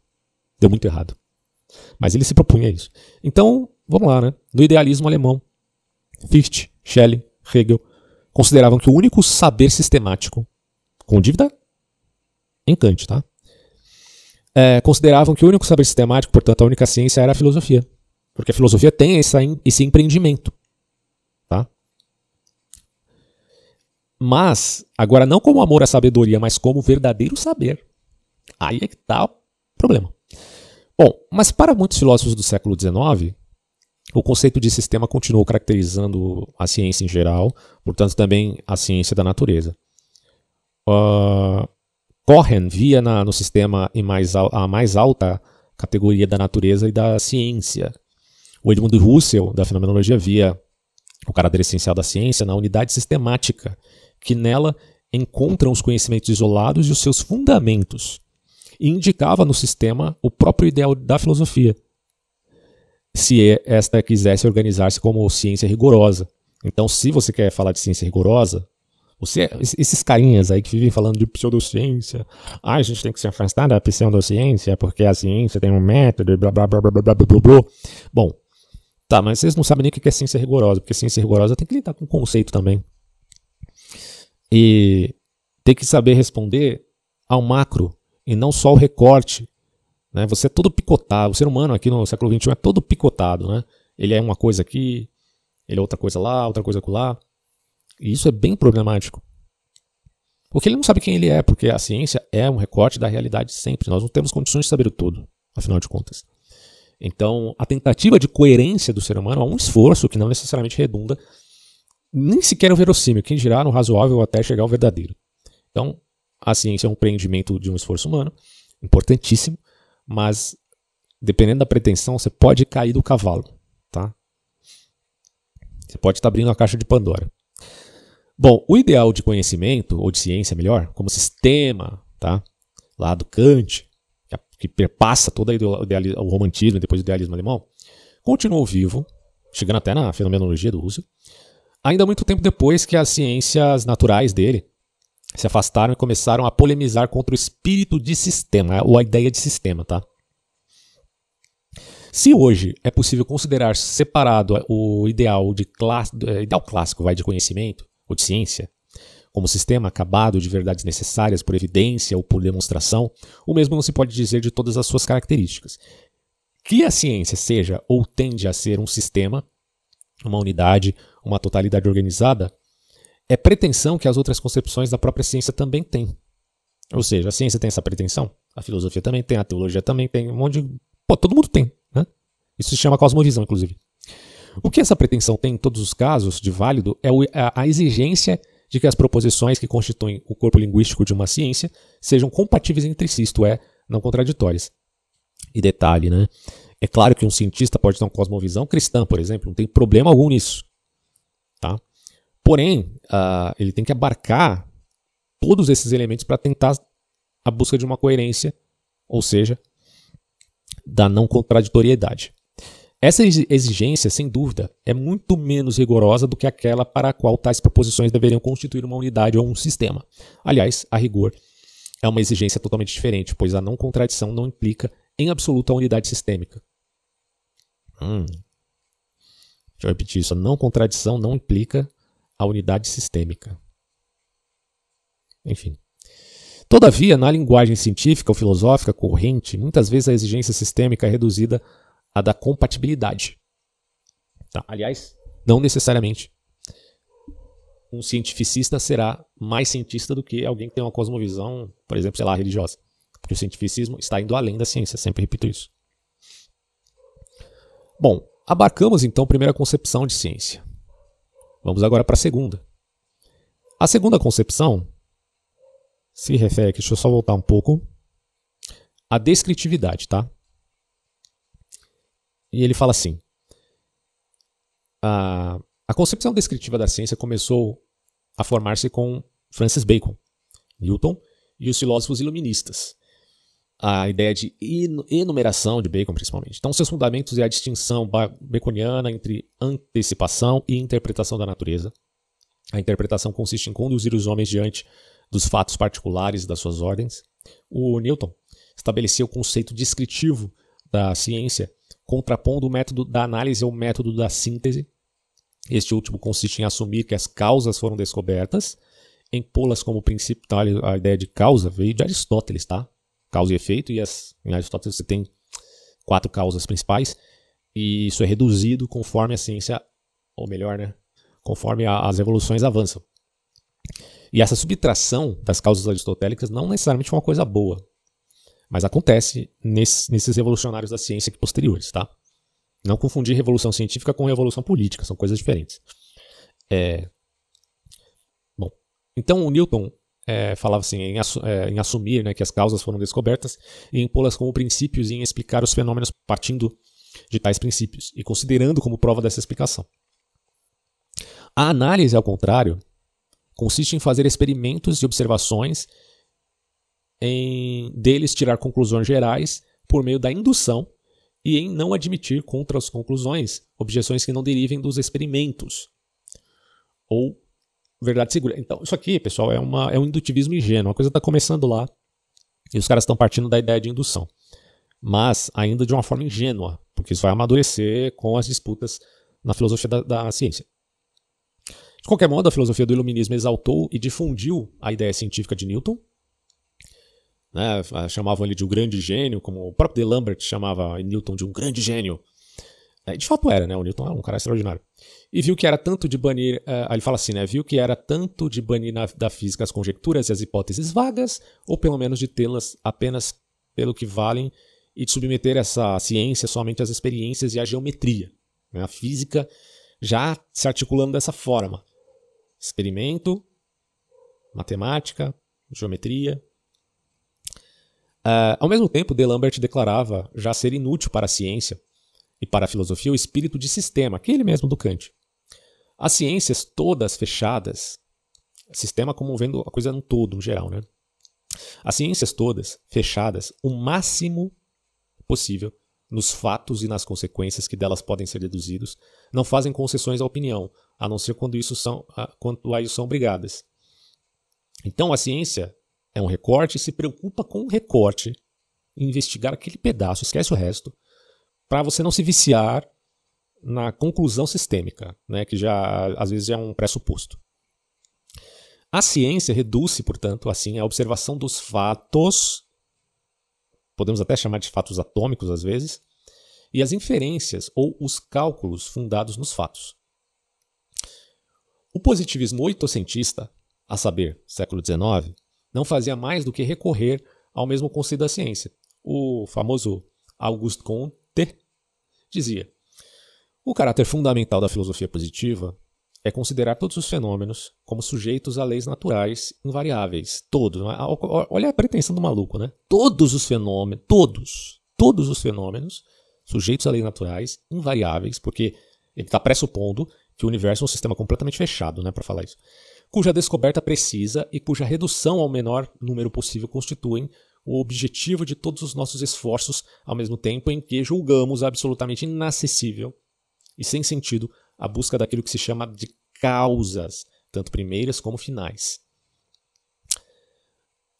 Deu muito errado. Mas ele se propunha isso. Então, vamos lá, né? No idealismo alemão, Fichte, Schelling, Hegel consideravam que o único saber sistemático, com dívida em Kant, tá? É, consideravam que o único saber sistemático, portanto, a única ciência era a filosofia. Porque a filosofia tem essa, esse empreendimento. Tá? Mas, agora não como amor à sabedoria, mas como verdadeiro saber. Aí é que está o problema. Bom, mas para muitos filósofos do século XIX, o conceito de sistema continuou caracterizando a ciência em geral, portanto também a ciência da natureza. Uh, Cohen via na, no sistema em mais, a mais alta categoria da natureza e da ciência. O Edmund Russell, da fenomenologia, via o caráter essencial da ciência na unidade sistemática, que nela encontram os conhecimentos isolados e os seus fundamentos, e indicava no sistema o próprio ideal da filosofia, se esta quisesse organizar-se como ciência rigorosa. Então, se você quer falar de ciência rigorosa, você, esses carinhas aí que vivem falando de pseudociência, ah, a gente tem que se afastar da pseudociência porque a ciência tem um método, blá blá blá blá blá blá blá blá. Bom, tá, mas vocês não sabem nem o que é ciência rigorosa, porque ciência rigorosa tem que lidar com conceito também. E tem que saber responder ao macro e não só o recorte Né? Você é todo picotado. O ser humano aqui no século XXI é todo picotado. Né? Ele é uma coisa aqui, ele é outra coisa lá, outra coisa lá. E isso é bem problemático. Porque ele não sabe quem ele é, porque a ciência é um recorte da realidade sempre. Nós não temos condições de saber o todo, afinal de contas. Então, a tentativa de coerência do ser humano é um esforço que não necessariamente redunda nem sequer o verossímil, quem dirá no razoável até chegar ao verdadeiro. Então, a ciência é um empreendimento de um esforço humano, importantíssimo, mas dependendo da pretensão, você pode cair do cavalo, tá? Você pode estar abrindo a caixa de Pandora. Bom, o ideal de conhecimento, ou de ciência melhor, como sistema, tá? Lá do Kant, que perpassa todo o romantismo e depois o idealismo alemão, continuou vivo, chegando até na fenomenologia do Russell, ainda muito tempo depois que as ciências naturais dele se afastaram e começaram a polemizar contra o espírito de sistema, ou a ideia de sistema, tá? Se hoje é possível considerar separado o ideal, de é, ideal clássico vai, de conhecimento ou de ciência, como sistema acabado de verdades necessárias por evidência ou por demonstração, o mesmo não se pode dizer de todas as suas características. Que a ciência seja ou tende a ser um sistema, uma unidade, uma totalidade organizada, é pretensão que as outras concepções da própria ciência também têm. Ou seja, a ciência tem essa pretensão, a filosofia também tem, a teologia também tem, um monte de. Pô, todo mundo tem, né? Isso se chama cosmovisão, inclusive. O que essa pretensão tem em todos os casos de válido é a exigência de que as proposições que constituem o corpo linguístico de uma ciência sejam compatíveis entre si, isto é, não contraditórias. E detalhe, né? É claro que um cientista pode ter uma cosmovisão cristã, por exemplo, não tem problema algum nisso. Tá? Porém, uh, ele tem que abarcar todos esses elementos para tentar a busca de uma coerência, ou seja, da não contraditoriedade. Essa exigência, sem dúvida, é muito menos rigorosa do que aquela para a qual tais proposições deveriam constituir uma unidade ou um sistema. Aliás, a rigor, é uma exigência totalmente diferente, pois a não contradição não implica em absoluta unidade sistêmica. Hum. Deixa eu repetir isso. A não contradição não implica a unidade sistêmica. Enfim. Todavia, na linguagem científica ou filosófica corrente, muitas vezes a exigência sistêmica é reduzida à da compatibilidade. Tá? Aliás, não necessariamente. Um cientificista será mais cientista do que alguém que tem uma cosmovisão, por exemplo, sei lá, religiosa. Porque o cientificismo está indo além da ciência, sempre repito isso. Bom, abarcamos então a primeira concepção de ciência. Vamos agora para a segunda. A segunda concepção se refere, deixa eu só voltar um pouco, à descritividade, tá? E ele fala assim: a, a concepção descritiva da ciência começou a formar-se com Francis Bacon, Newton e os filósofos iluministas a ideia de enumeração de Bacon, principalmente. Então, seus fundamentos é a distinção baconiana entre antecipação e interpretação da natureza. A interpretação consiste em conduzir os homens diante dos fatos particulares das suas ordens. O Newton estabeleceu o conceito descritivo da ciência, contrapondo o método da análise ao método da síntese. Este último consiste em assumir que as causas foram descobertas, em pô-las como princípio. A ideia de causa veio de Aristóteles, tá? causa e efeito, e as, em Aristóteles você tem quatro causas principais, e isso é reduzido conforme a ciência, ou melhor, né, conforme a, as evoluções avançam. E essa subtração das causas aristotélicas não necessariamente é uma coisa boa, mas acontece nesse, nesses revolucionários da ciência posteriores, tá? Não confundir revolução científica com revolução política, são coisas diferentes. É... Bom, então o Newton é, falava assim, em, é, em assumir né, que as causas foram descobertas e em pô-las como princípios e em explicar os fenômenos partindo de tais princípios e considerando como prova dessa explicação. A análise, ao contrário, consiste em fazer experimentos e observações, em deles tirar conclusões gerais por meio da indução e em não admitir contra as conclusões objeções que não derivem dos experimentos ou verdade segura. Então, isso aqui, pessoal, é, uma, é um indutivismo ingênuo. A coisa está começando lá e os caras estão partindo da ideia de indução. Mas ainda de uma forma ingênua, porque isso vai amadurecer com as disputas na filosofia da, da ciência. De qualquer modo, a filosofia do iluminismo exaltou e difundiu a ideia científica de Newton. Né, chamavam ele de um grande gênio, como o próprio De Lambert chamava Newton de um grande gênio. É, de fato era, né? O Newton era um cara extraordinário. E viu que era tanto de banir, uh, ele fala assim, né? Viu que era tanto de banir na, da física as conjecturas e as hipóteses vagas, ou pelo menos de tê-las apenas pelo que valem e de submeter essa ciência somente às experiências e à geometria. Né? A física já se articulando dessa forma: experimento, matemática, geometria. Uh, ao mesmo tempo, De Lambert declarava já ser inútil para a ciência e para a filosofia o espírito de sistema, aquele mesmo do Kant. As ciências todas fechadas, sistema como vendo a coisa no todo, no geral, né? As ciências todas fechadas, o máximo possível nos fatos e nas consequências que delas podem ser deduzidos, não fazem concessões à opinião, a não ser quando isso são, quando a isso são obrigadas. Então a ciência é um recorte se preocupa com o recorte, investigar aquele pedaço, esquece o resto, para você não se viciar na conclusão sistêmica, né, que já às vezes é um pressuposto. A ciência reduz-se, portanto, assim, à observação dos fatos, podemos até chamar de fatos atômicos às vezes, e as inferências ou os cálculos fundados nos fatos. O positivismo oitocentista, a saber, século XIX, não fazia mais do que recorrer ao mesmo conceito da ciência. O famoso Auguste Comte dizia: O caráter fundamental da filosofia positiva é considerar todos os fenômenos como sujeitos a leis naturais invariáveis. Todos. É? Olha a pretensão do maluco, né? Todos os fenômenos, todos, todos os fenômenos sujeitos a leis naturais invariáveis, porque ele está pressupondo que o universo é um sistema completamente fechado, né, para falar isso, cuja descoberta precisa e cuja redução ao menor número possível constituem o objetivo de todos os nossos esforços, ao mesmo tempo em que julgamos absolutamente inacessível e sem sentido a busca daquilo que se chama de causas, tanto primeiras como finais.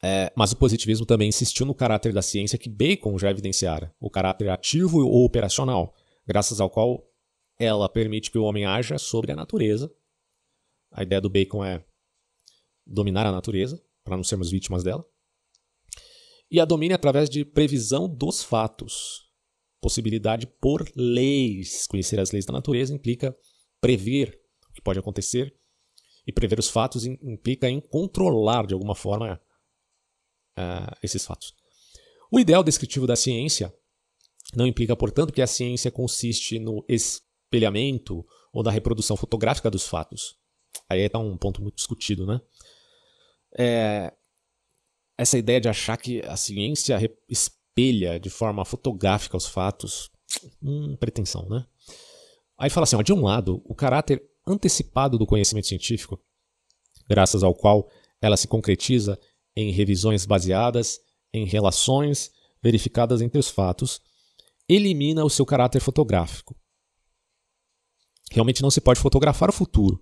É, mas o positivismo também insistiu no caráter da ciência que Bacon já evidenciara, o caráter ativo ou operacional, graças ao qual ela permite que o homem haja sobre a natureza. A ideia do Bacon é dominar a natureza, para não sermos vítimas dela e a domine através de previsão dos fatos. Possibilidade por leis. Conhecer as leis da natureza implica prever o que pode acontecer, e prever os fatos implica em controlar de alguma forma uh, esses fatos. O ideal descritivo da ciência não implica, portanto, que a ciência consiste no espelhamento ou na reprodução fotográfica dos fatos. Aí está um ponto muito discutido, né? É, essa ideia de achar que a ciência espelha de forma fotográfica os fatos, hum, pretensão, né? Aí fala assim, ó, de um lado, o caráter antecipado do conhecimento científico, graças ao qual ela se concretiza em revisões baseadas em relações verificadas entre os fatos, elimina o seu caráter fotográfico. Realmente não se pode fotografar o futuro,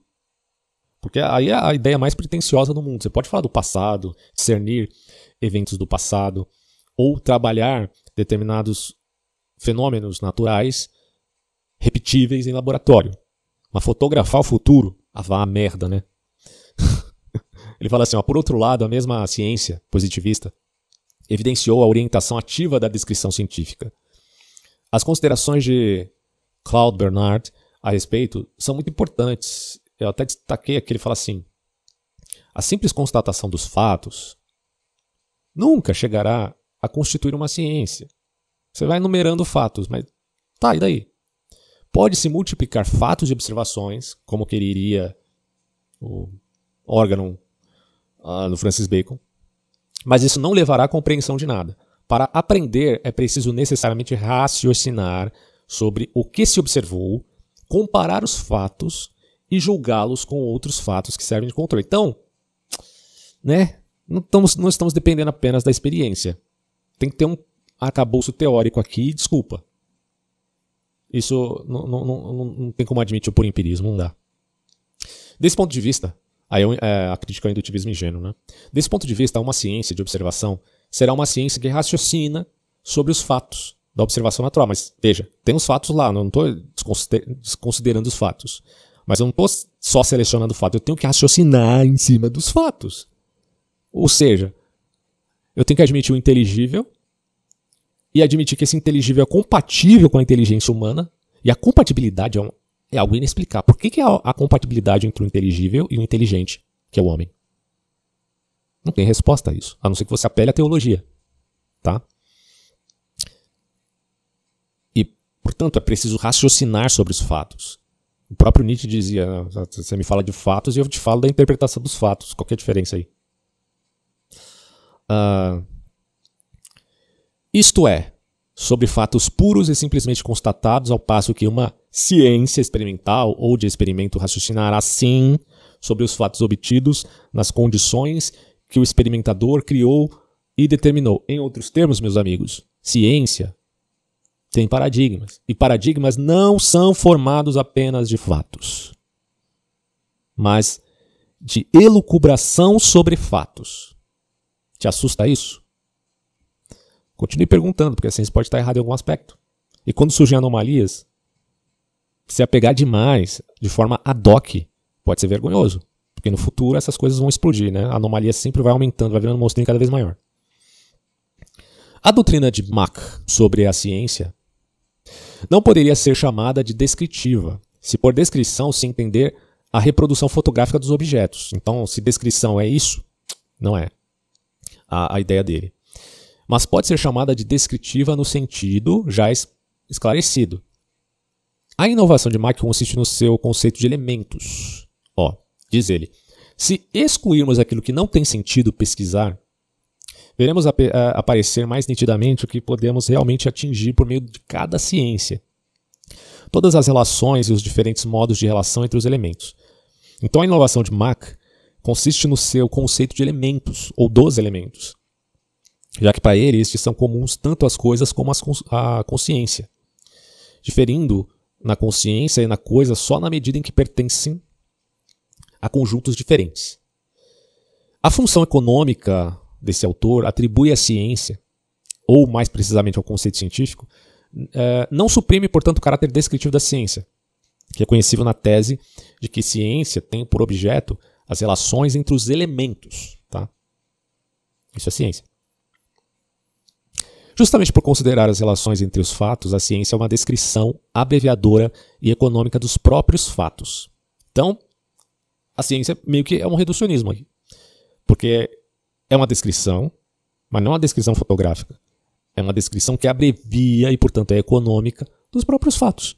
porque aí é a ideia mais pretensiosa do mundo. Você pode falar do passado, discernir eventos do passado, ou trabalhar determinados fenômenos naturais repetíveis em laboratório. Mas fotografar o futuro, ah, vá a merda, né? Ele fala assim: ó, por outro lado, a mesma ciência positivista evidenciou a orientação ativa da descrição científica. As considerações de Claude Bernard a respeito são muito importantes eu até destaquei aqui, ele fala assim: a simples constatação dos fatos nunca chegará a constituir uma ciência. Você vai enumerando fatos, mas tá, e daí? Pode-se multiplicar fatos e observações, como quereria o órgão uh, do Francis Bacon, mas isso não levará à compreensão de nada. Para aprender, é preciso necessariamente raciocinar sobre o que se observou, comparar os fatos e julgá-los com outros fatos que servem de controle. Então, né, não estamos, não estamos dependendo apenas da experiência. Tem que ter um arcabouço teórico aqui, desculpa. Isso não, não, não, não tem como admitir por empirismo, não dá. Desse ponto de vista, aí é a crítica ao indutivismo ingênuo, né? Desse ponto de vista, uma ciência de observação será uma ciência que raciocina sobre os fatos da observação natural. Mas veja, tem os fatos lá, não estou desconsiderando os fatos. Mas eu não estou só selecionando fatos, eu tenho que raciocinar em cima dos fatos. Ou seja, eu tenho que admitir o inteligível e admitir que esse inteligível é compatível com a inteligência humana. E a compatibilidade é, um, é algo inexplicável. Por que, que é a, a compatibilidade entre o inteligível e o inteligente, que é o homem? Não tem resposta a isso, a não ser que você apele à teologia. Tá? E, portanto, é preciso raciocinar sobre os fatos. O próprio Nietzsche dizia: você me fala de fatos e eu te falo da interpretação dos fatos. Qual é a diferença aí? Uh, isto é, sobre fatos puros e simplesmente constatados, ao passo que uma ciência experimental ou de experimento raciocinará sim sobre os fatos obtidos nas condições que o experimentador criou e determinou. Em outros termos, meus amigos, ciência tem paradigmas. E paradigmas não são formados apenas de fatos, mas de elucubração sobre fatos. Te assusta isso? Continue perguntando, porque a ciência pode estar errada em algum aspecto. E quando surgem anomalias, se apegar demais, de forma ad hoc, pode ser vergonhoso. Porque no futuro essas coisas vão explodir, né? A anomalia sempre vai aumentando, vai virando um monstrinho cada vez maior. A doutrina de Mach sobre a ciência não poderia ser chamada de descritiva, se por descrição se entender a reprodução fotográfica dos objetos. Então, se descrição é isso, não é a, a ideia dele. Mas pode ser chamada de descritiva no sentido já esclarecido. A inovação de Mach consiste no seu conceito de elementos. Ó, Diz ele: se excluirmos aquilo que não tem sentido pesquisar, veremos ap aparecer mais nitidamente o que podemos realmente atingir por meio de cada ciência. Todas as relações e os diferentes modos de relação entre os elementos. Então a inovação de Mach consiste no seu conceito de elementos, ou dos elementos, já que para ele estes são comuns tanto às coisas como à consciência, diferindo na consciência e na coisa só na medida em que pertencem a conjuntos diferentes. A função econômica desse autor atribui à ciência, ou mais precisamente ao conceito científico, eh, não suprime, portanto, o caráter descritivo da ciência, que é conhecido na tese de que ciência tem por objeto as relações entre os elementos. Tá? Isso é ciência. Justamente por considerar as relações entre os fatos, a ciência é uma descrição abreviadora e econômica dos próprios fatos. Então, a ciência meio que é um reducionismo aqui. Porque é uma descrição, mas não é uma descrição fotográfica. É uma descrição que abrevia e, portanto, é econômica dos próprios fatos.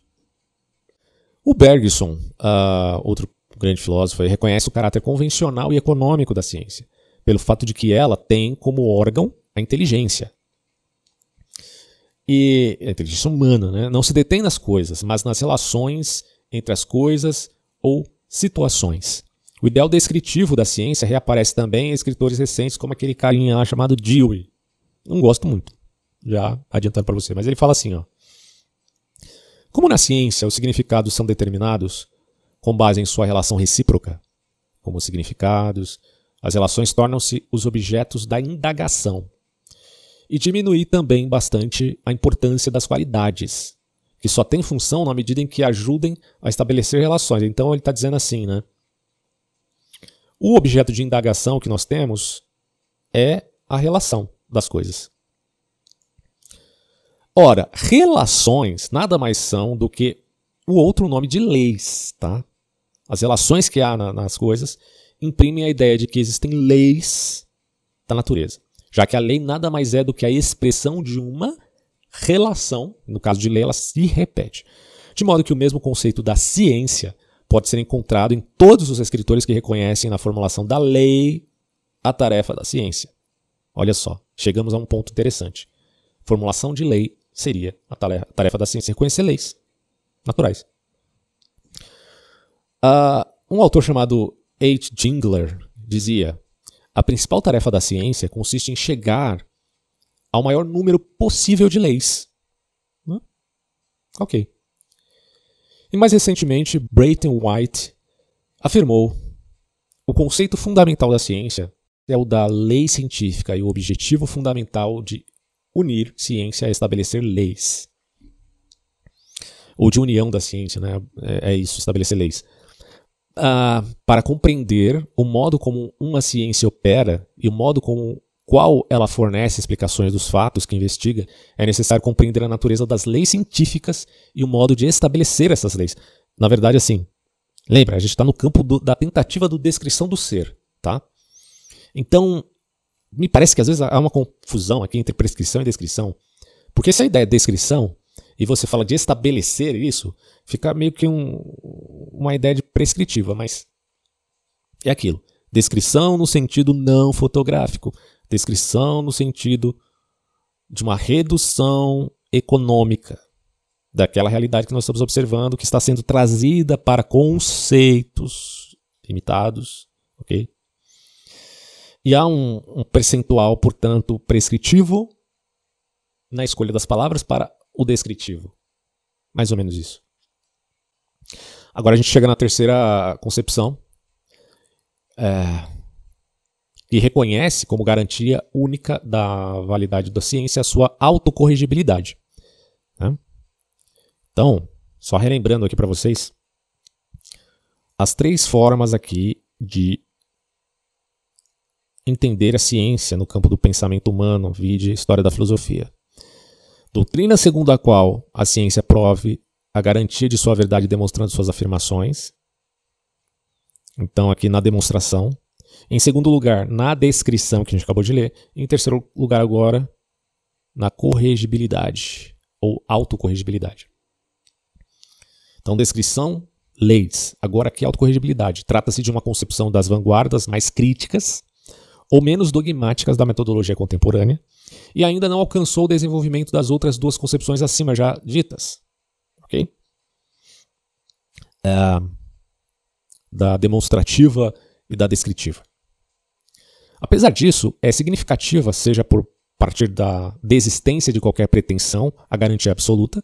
O Bergson, uh, outro grande filósofo, reconhece o caráter convencional e econômico da ciência, pelo fato de que ela tem como órgão a inteligência. E a inteligência humana né, não se detém nas coisas, mas nas relações entre as coisas ou situações. O ideal descritivo da ciência reaparece também em escritores recentes, como aquele carinha chamado Dewey. Não gosto muito, já adiantando para você, mas ele fala assim: ó. Como na ciência os significados são determinados com base em sua relação recíproca, como os significados, as relações tornam-se os objetos da indagação. E diminui também bastante a importância das qualidades, que só tem função na medida em que ajudem a estabelecer relações. Então ele está dizendo assim, né? O objeto de indagação que nós temos é a relação das coisas. Ora, relações nada mais são do que o outro nome de leis, tá? As relações que há na, nas coisas imprimem a ideia de que existem leis da natureza, já que a lei nada mais é do que a expressão de uma relação, no caso de lei, ela se repete. De modo que o mesmo conceito da ciência pode ser encontrado em todos os escritores que reconhecem na formulação da lei a tarefa da ciência. Olha só, chegamos a um ponto interessante. Formulação de lei seria a tarefa da ciência, reconhecer leis naturais. Uh, um autor chamado H. Jingler dizia: a principal tarefa da ciência consiste em chegar ao maior número possível de leis. Ok. E mais recentemente, Brayton White afirmou o conceito fundamental da ciência é o da lei científica e o objetivo fundamental de unir ciência a estabelecer leis. Ou de união da ciência, né? É, é isso, estabelecer leis. Ah, para compreender o modo como uma ciência opera e o modo como qual ela fornece explicações dos fatos que investiga, é necessário compreender a natureza das leis científicas e o modo de estabelecer essas leis. Na verdade, assim, lembra, a gente está no campo do, da tentativa de descrição do ser, tá? Então, me parece que às vezes há uma confusão aqui entre prescrição e descrição, porque se a ideia é descrição e você fala de estabelecer isso, fica meio que um, uma ideia de prescritiva, mas é aquilo. Descrição no sentido não fotográfico. Descrição no sentido de uma redução econômica daquela realidade que nós estamos observando, que está sendo trazida para conceitos limitados, ok? E há um, um percentual, portanto, prescritivo na escolha das palavras para o descritivo. Mais ou menos isso. Agora a gente chega na terceira concepção, é, e reconhece como garantia única da validade da ciência a sua autocorrigibilidade. Né? Então, só relembrando aqui para vocês, as três formas aqui de entender a ciência no campo do pensamento humano, vide história da filosofia. Doutrina segundo a qual a ciência prove a garantia de sua verdade demonstrando suas afirmações. Então, aqui na demonstração. Em segundo lugar, na descrição que a gente acabou de ler. Em terceiro lugar, agora, na corrigibilidade ou autocorrigibilidade. Então, descrição, leis. Agora, aqui, autocorrigibilidade. Trata-se de uma concepção das vanguardas mais críticas ou menos dogmáticas da metodologia contemporânea e ainda não alcançou o desenvolvimento das outras duas concepções acima já ditas. Ok? É, da demonstrativa e da descritiva. Apesar disso, é significativa, seja por partir da desistência de qualquer pretensão à garantia absoluta,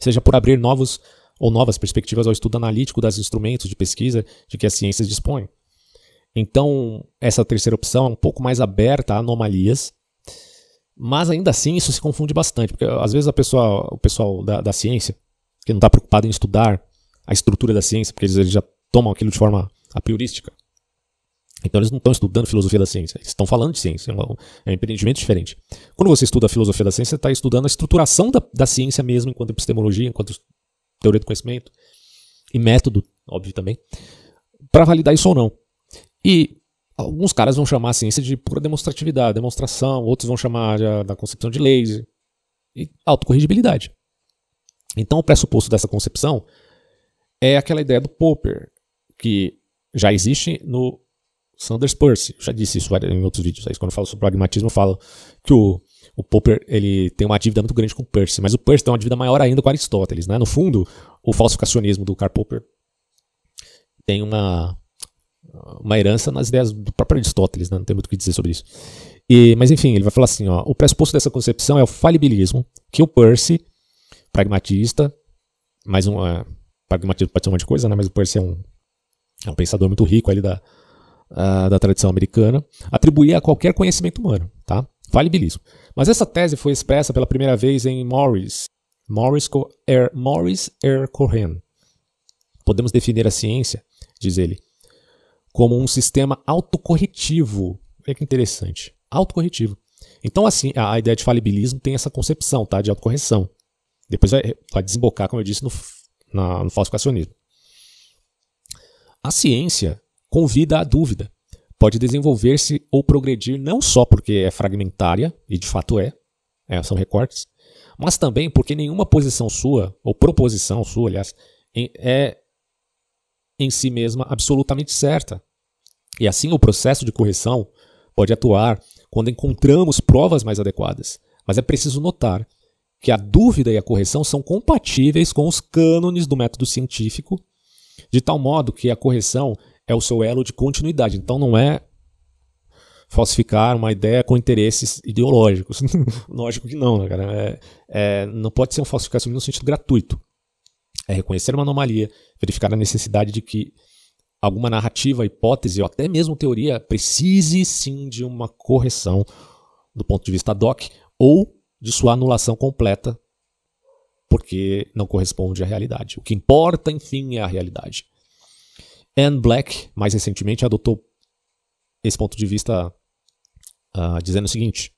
seja por abrir novos ou novas perspectivas ao estudo analítico dos instrumentos de pesquisa de que as ciências dispõem. Então, essa terceira opção é um pouco mais aberta a anomalias, mas ainda assim isso se confunde bastante, porque às vezes a pessoa, o pessoal da, da ciência, que não está preocupado em estudar a estrutura da ciência, porque eles, eles já tomam aquilo de forma a priorística. Então eles não estão estudando filosofia da ciência, eles estão falando de ciência, é um, é um empreendimento diferente. Quando você estuda a filosofia da ciência, você está estudando a estruturação da, da ciência mesmo, enquanto epistemologia, enquanto teoria do conhecimento, e método, óbvio também, para validar isso ou não. E alguns caras vão chamar a ciência de pura demonstratividade, demonstração, outros vão chamar de, da concepção de leis e autocorrigibilidade. Então o pressuposto dessa concepção é aquela ideia do Popper, que já existe no Sanders Peirce. Eu já disse isso em outros vídeos. Aí, quando eu falo sobre pragmatismo, eu falo que o, o Popper ele tem uma dívida muito grande com o Peirce, mas o Peirce tem uma dívida maior ainda com Aristóteles. Né? No fundo, o falsificacionismo do Karl Popper tem uma, uma herança nas ideias do próprio Aristóteles, né? não tem muito o que dizer sobre isso. E, mas enfim, ele vai falar assim: ó, o pressuposto dessa concepção é o falibilismo, que o Peirce, pragmatista, mais um. Uh, pragmatismo pode ser um monte de coisa, né? mas o Peirce é um, é um pensador muito rico ali da, uh, da tradição americana, atribuía a qualquer conhecimento humano, tá? Falibilismo. Mas essa tese foi expressa pela primeira vez em Morris, Morris, er, Morris R. Cohen. Podemos definir a ciência, diz ele, como um sistema autocorretivo. Olha que interessante. Autocorretivo. Então, assim, a ideia de falibilismo tem essa concepção tá, de autocorreção. Depois vai, vai desembocar, como eu disse, no, na, no falsificacionismo. A ciência convida à dúvida. Pode desenvolver-se ou progredir não só porque é fragmentária, e de fato é, é, são recortes, mas também porque nenhuma posição sua, ou proposição sua, aliás, é em si mesma absolutamente certa. E assim o processo de correção pode atuar quando encontramos provas mais adequadas. Mas é preciso notar que a dúvida e a correção são compatíveis com os cânones do método científico, de tal modo que a correção é o seu elo de continuidade. Então não é falsificar uma ideia com interesses ideológicos. Lógico que não, né, cara? É, é, não pode ser um falsificação no sentido gratuito. É reconhecer uma anomalia, verificar a necessidade de que alguma narrativa, hipótese ou até mesmo teoria precise sim de uma correção do ponto de vista doc ou de sua anulação completa porque não corresponde à realidade. O que importa, enfim, é a realidade. Anne Black, mais recentemente, adotou esse ponto de vista uh, dizendo o seguinte: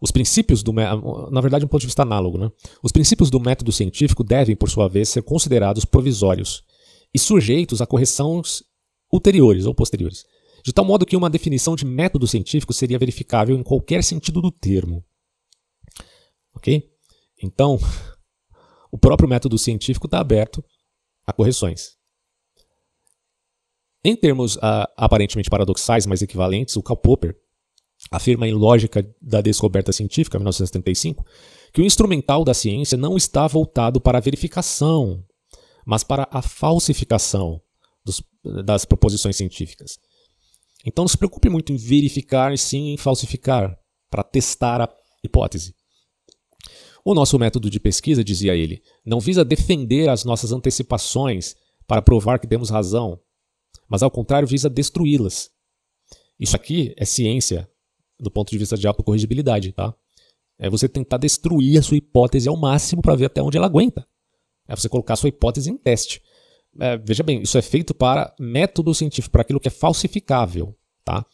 os princípios do na verdade, um ponto de vista análogo, né? Os princípios do método científico devem, por sua vez, ser considerados provisórios e sujeitos a correções ulteriores ou posteriores, de tal modo que uma definição de método científico seria verificável em qualquer sentido do termo. Ok? Então, o próprio método científico está aberto a correções. Em termos uh, aparentemente paradoxais, mas equivalentes, o Karl Popper afirma em Lógica da Descoberta Científica, 1975, que o instrumental da ciência não está voltado para a verificação, mas para a falsificação dos, das proposições científicas. Então não se preocupe muito em verificar, sim em falsificar, para testar a hipótese. O nosso método de pesquisa, dizia ele, não visa defender as nossas antecipações para provar que temos razão, mas ao contrário visa destruí-las. Isso aqui é ciência do ponto de vista de autocorrigibilidade, tá? É você tentar destruir a sua hipótese ao máximo para ver até onde ela aguenta. É você colocar a sua hipótese em teste. É, veja bem, isso é feito para método científico, para aquilo que é falsificável, tá?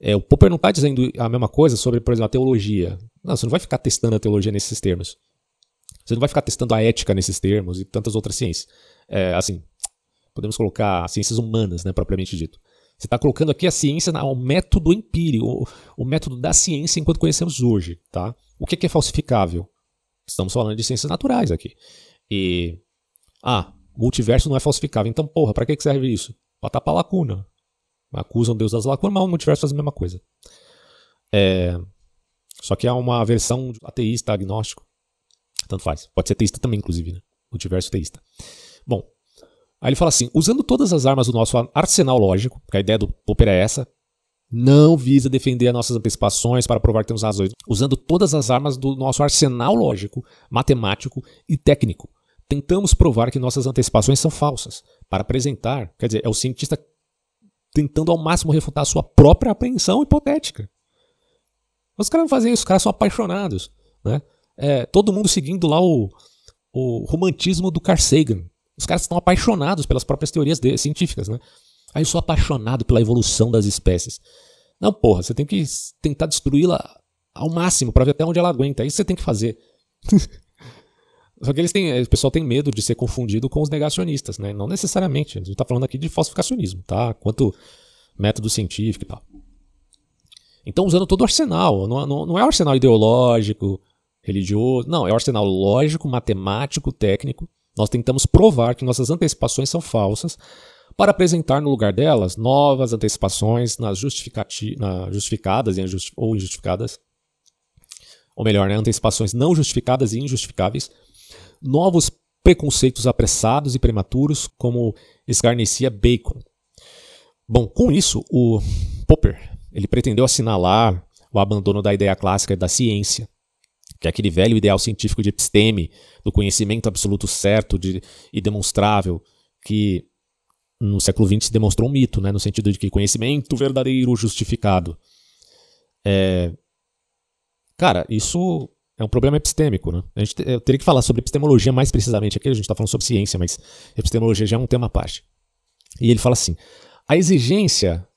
É, o Popper não está dizendo a mesma coisa sobre, por exemplo, a teologia. Não, você não vai ficar testando a teologia nesses termos. Você não vai ficar testando a ética nesses termos e tantas outras ciências. É, assim, podemos colocar ciências humanas, né, propriamente dito. Você está colocando aqui a ciência ao método empírico, o, o, método da ciência enquanto conhecemos hoje. Tá? O que é, que é falsificável? Estamos falando de ciências naturais aqui. E. Ah, multiverso não é falsificável. Então, porra, para que, que serve isso? Para tapar lacuna. Acusam Deus das lacunas, mas o multiverso faz a mesma coisa. É, só que há uma versão ateísta, agnóstico. Tanto faz. Pode ser teísta também, inclusive, né? Multiverso teísta. Bom, Aí ele fala assim: usando todas as armas do nosso arsenal lógico, que a ideia do Popper é essa, não visa defender as nossas antecipações para provar que temos razões. Usando todas as armas do nosso arsenal lógico, matemático e técnico, tentamos provar que nossas antecipações são falsas. Para apresentar, quer dizer, é o cientista tentando ao máximo refutar a sua própria apreensão hipotética. Os caras não fazem isso, os caras são apaixonados. Né? É, todo mundo seguindo lá o, o romantismo do Carl Sagan. Os caras estão apaixonados pelas próprias teorias de, científicas, né? Aí eu sou apaixonado pela evolução das espécies. Não, porra, você tem que tentar destruí-la ao máximo para ver até onde ela aguenta. É isso você tem que fazer. Só que eles têm, o pessoal tem medo de ser confundido com os negacionistas, né? Não necessariamente. A gente está falando aqui de falsificacionismo, tá? Quanto método científico e tal. Então, usando todo o arsenal. Não, não, não é arsenal ideológico, religioso. Não, é arsenal lógico, matemático, técnico nós tentamos provar que nossas antecipações são falsas. Para apresentar no lugar delas novas antecipações nas na justificadas ou injustificadas, ou melhor, né, antecipações não justificadas e injustificáveis, novos preconceitos apressados e prematuros, como escarnecia Bacon. Bom, com isso, o Popper ele pretendeu assinalar o abandono da ideia clássica da ciência, que é aquele velho ideal científico de episteme, do conhecimento absoluto certo de, e demonstrável, que no século XX se demonstrou um mito, né, no sentido de que conhecimento verdadeiro justificado. É... Cara, isso é um problema epistêmico. Né? A gente eu teria que falar sobre epistemologia mais precisamente aqui, a gente está falando sobre ciência, mas epistemologia já é um tema à parte. E ele fala assim: a exigência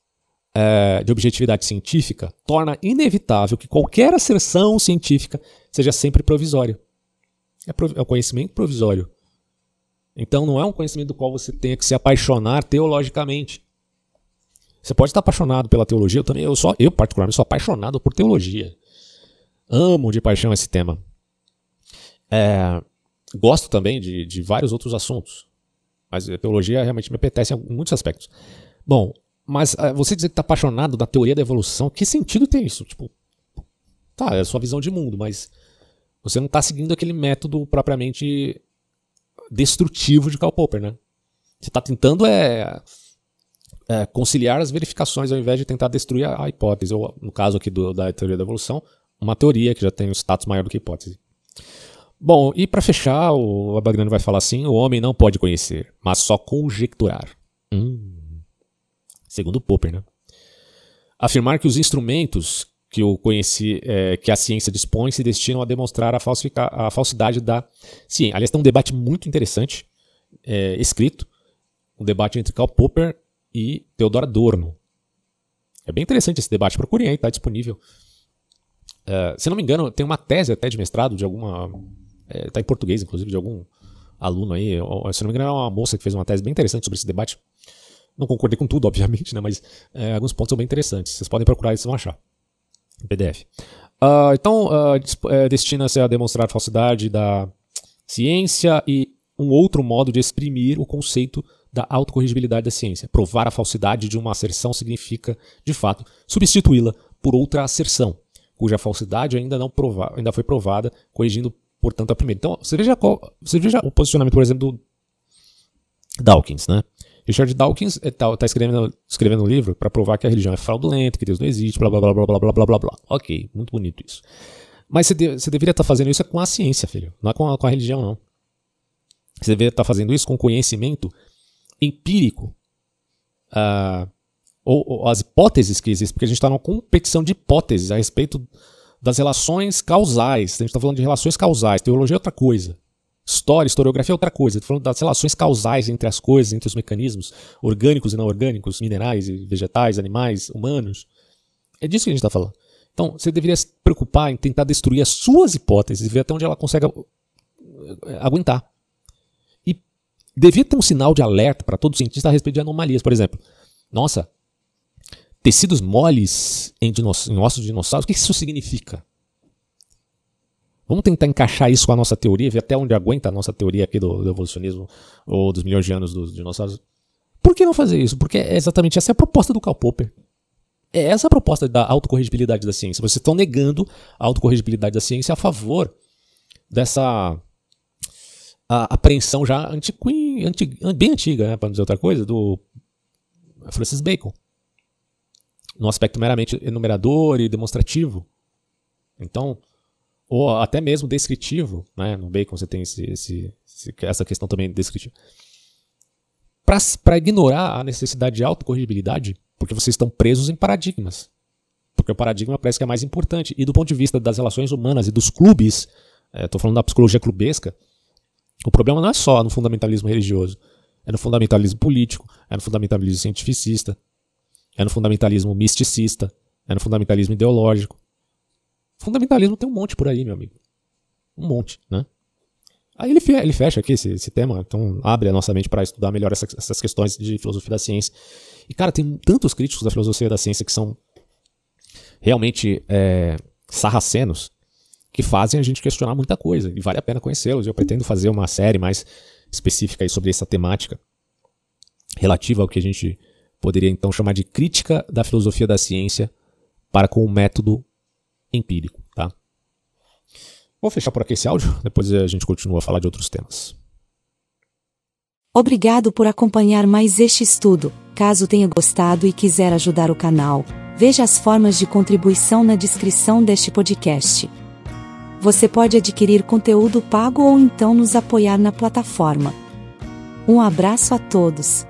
é, de objetividade científica torna inevitável que qualquer asserção científica seja sempre provisória. É, prov é um conhecimento provisório. Então não é um conhecimento do qual você tenha que se apaixonar teologicamente. Você pode estar apaixonado pela teologia, eu também, eu só, eu particularmente sou apaixonado por teologia. Amo de paixão esse tema. É, gosto também de, de vários outros assuntos, mas a teologia realmente me apetece em muitos aspectos. Bom, mas uh, você dizer que está apaixonado da teoria da evolução, que sentido tem isso? Tipo, tá, é a sua visão de mundo, mas você não está seguindo aquele método propriamente destrutivo de Karl Popper, né? Você está tentando é, é, conciliar as verificações ao invés de tentar destruir a, a hipótese, ou no caso aqui do, da teoria da evolução, uma teoria que já tem um status maior do que a hipótese. Bom, e para fechar, o Abagrano vai falar assim: o homem não pode conhecer, mas só conjecturar. Hum segundo Popper. Né? Afirmar que os instrumentos que, conheci, é, que a ciência dispõe se destinam a demonstrar a, a falsidade da ciência. Aliás, tem um debate muito interessante é, escrito, um debate entre Karl Popper e Theodor Adorno. É bem interessante esse debate. Procurem aí, está disponível. Uh, se não me engano, tem uma tese até de mestrado de alguma. Está é, em português, inclusive, de algum aluno aí. Se não me engano, é uma moça que fez uma tese bem interessante sobre esse debate. Não concordei com tudo, obviamente, né? Mas é, alguns pontos são bem interessantes. Vocês podem procurar e vocês vão achar. Em PDF. Uh, então, uh, destina-se a demonstrar a falsidade da ciência e um outro modo de exprimir o conceito da autocorrigibilidade da ciência. Provar a falsidade de uma asserção significa, de fato, substituí-la por outra asserção, cuja falsidade ainda não prova ainda foi provada, corrigindo, portanto, a primeira. Então, você veja, qual, você veja o posicionamento, por exemplo, do Dawkins, né? Richard Dawkins está tá escrevendo, escrevendo um livro para provar que a religião é fraudulenta, que Deus não existe, blá blá blá blá blá blá blá blá blá. Ok, muito bonito isso. Mas você, de, você deveria estar tá fazendo isso com a ciência, filho. Não é com a, com a religião, não. Você deveria estar tá fazendo isso com conhecimento empírico. Uh, ou, ou, as hipóteses que existem, porque a gente está numa competição de hipóteses a respeito das relações causais. A gente está falando de relações causais. Teologia é outra coisa. História, historiografia é outra coisa. Estou falando das relações causais entre as coisas, entre os mecanismos orgânicos e não orgânicos, minerais e vegetais, animais, humanos. É disso que a gente está falando. Então, você deveria se preocupar em tentar destruir as suas hipóteses e ver até onde ela consegue eh, aguentar. E devia ter um sinal de alerta para todo cientista a respeito de anomalias. Por exemplo, nossa, tecidos moles em, em ossos de dinossauros, o que isso significa? Vamos tentar encaixar isso com a nossa teoria, ver até onde aguenta a nossa teoria aqui do, do evolucionismo ou dos milhões de anos dos dinossauros. Por que não fazer isso? Porque é exatamente essa é a proposta do Karl Popper. É essa a proposta da autocorrigibilidade da ciência. Vocês estão negando a autocorrigibilidade da ciência a favor dessa a apreensão já antiqui, bem antiga, né, para não dizer outra coisa, do Francis Bacon. No aspecto meramente enumerador e demonstrativo. Então, ou até mesmo descritivo, né? no Bacon você tem esse, esse, essa questão também descritiva, para ignorar a necessidade de autocorrigibilidade, porque vocês estão presos em paradigmas. Porque o paradigma parece que é mais importante. E do ponto de vista das relações humanas e dos clubes, estou é, falando da psicologia clubesca, o problema não é só no fundamentalismo religioso, é no fundamentalismo político, é no fundamentalismo cientificista, é no fundamentalismo misticista, é no fundamentalismo ideológico. Fundamentalismo tem um monte por aí, meu amigo. Um monte, né? Aí ele, ele fecha aqui esse, esse tema, então abre a nossa mente para estudar melhor essa, essas questões de filosofia da ciência. E, cara, tem tantos críticos da filosofia da ciência que são realmente é, sarracenos que fazem a gente questionar muita coisa. E vale a pena conhecê-los. Eu pretendo fazer uma série mais específica aí sobre essa temática relativa ao que a gente poderia então chamar de crítica da filosofia da ciência para com o método empírico, tá? Vou fechar por aqui esse áudio, depois a gente continua a falar de outros temas. Obrigado por acompanhar mais este estudo. Caso tenha gostado e quiser ajudar o canal, veja as formas de contribuição na descrição deste podcast. Você pode adquirir conteúdo pago ou então nos apoiar na plataforma. Um abraço a todos.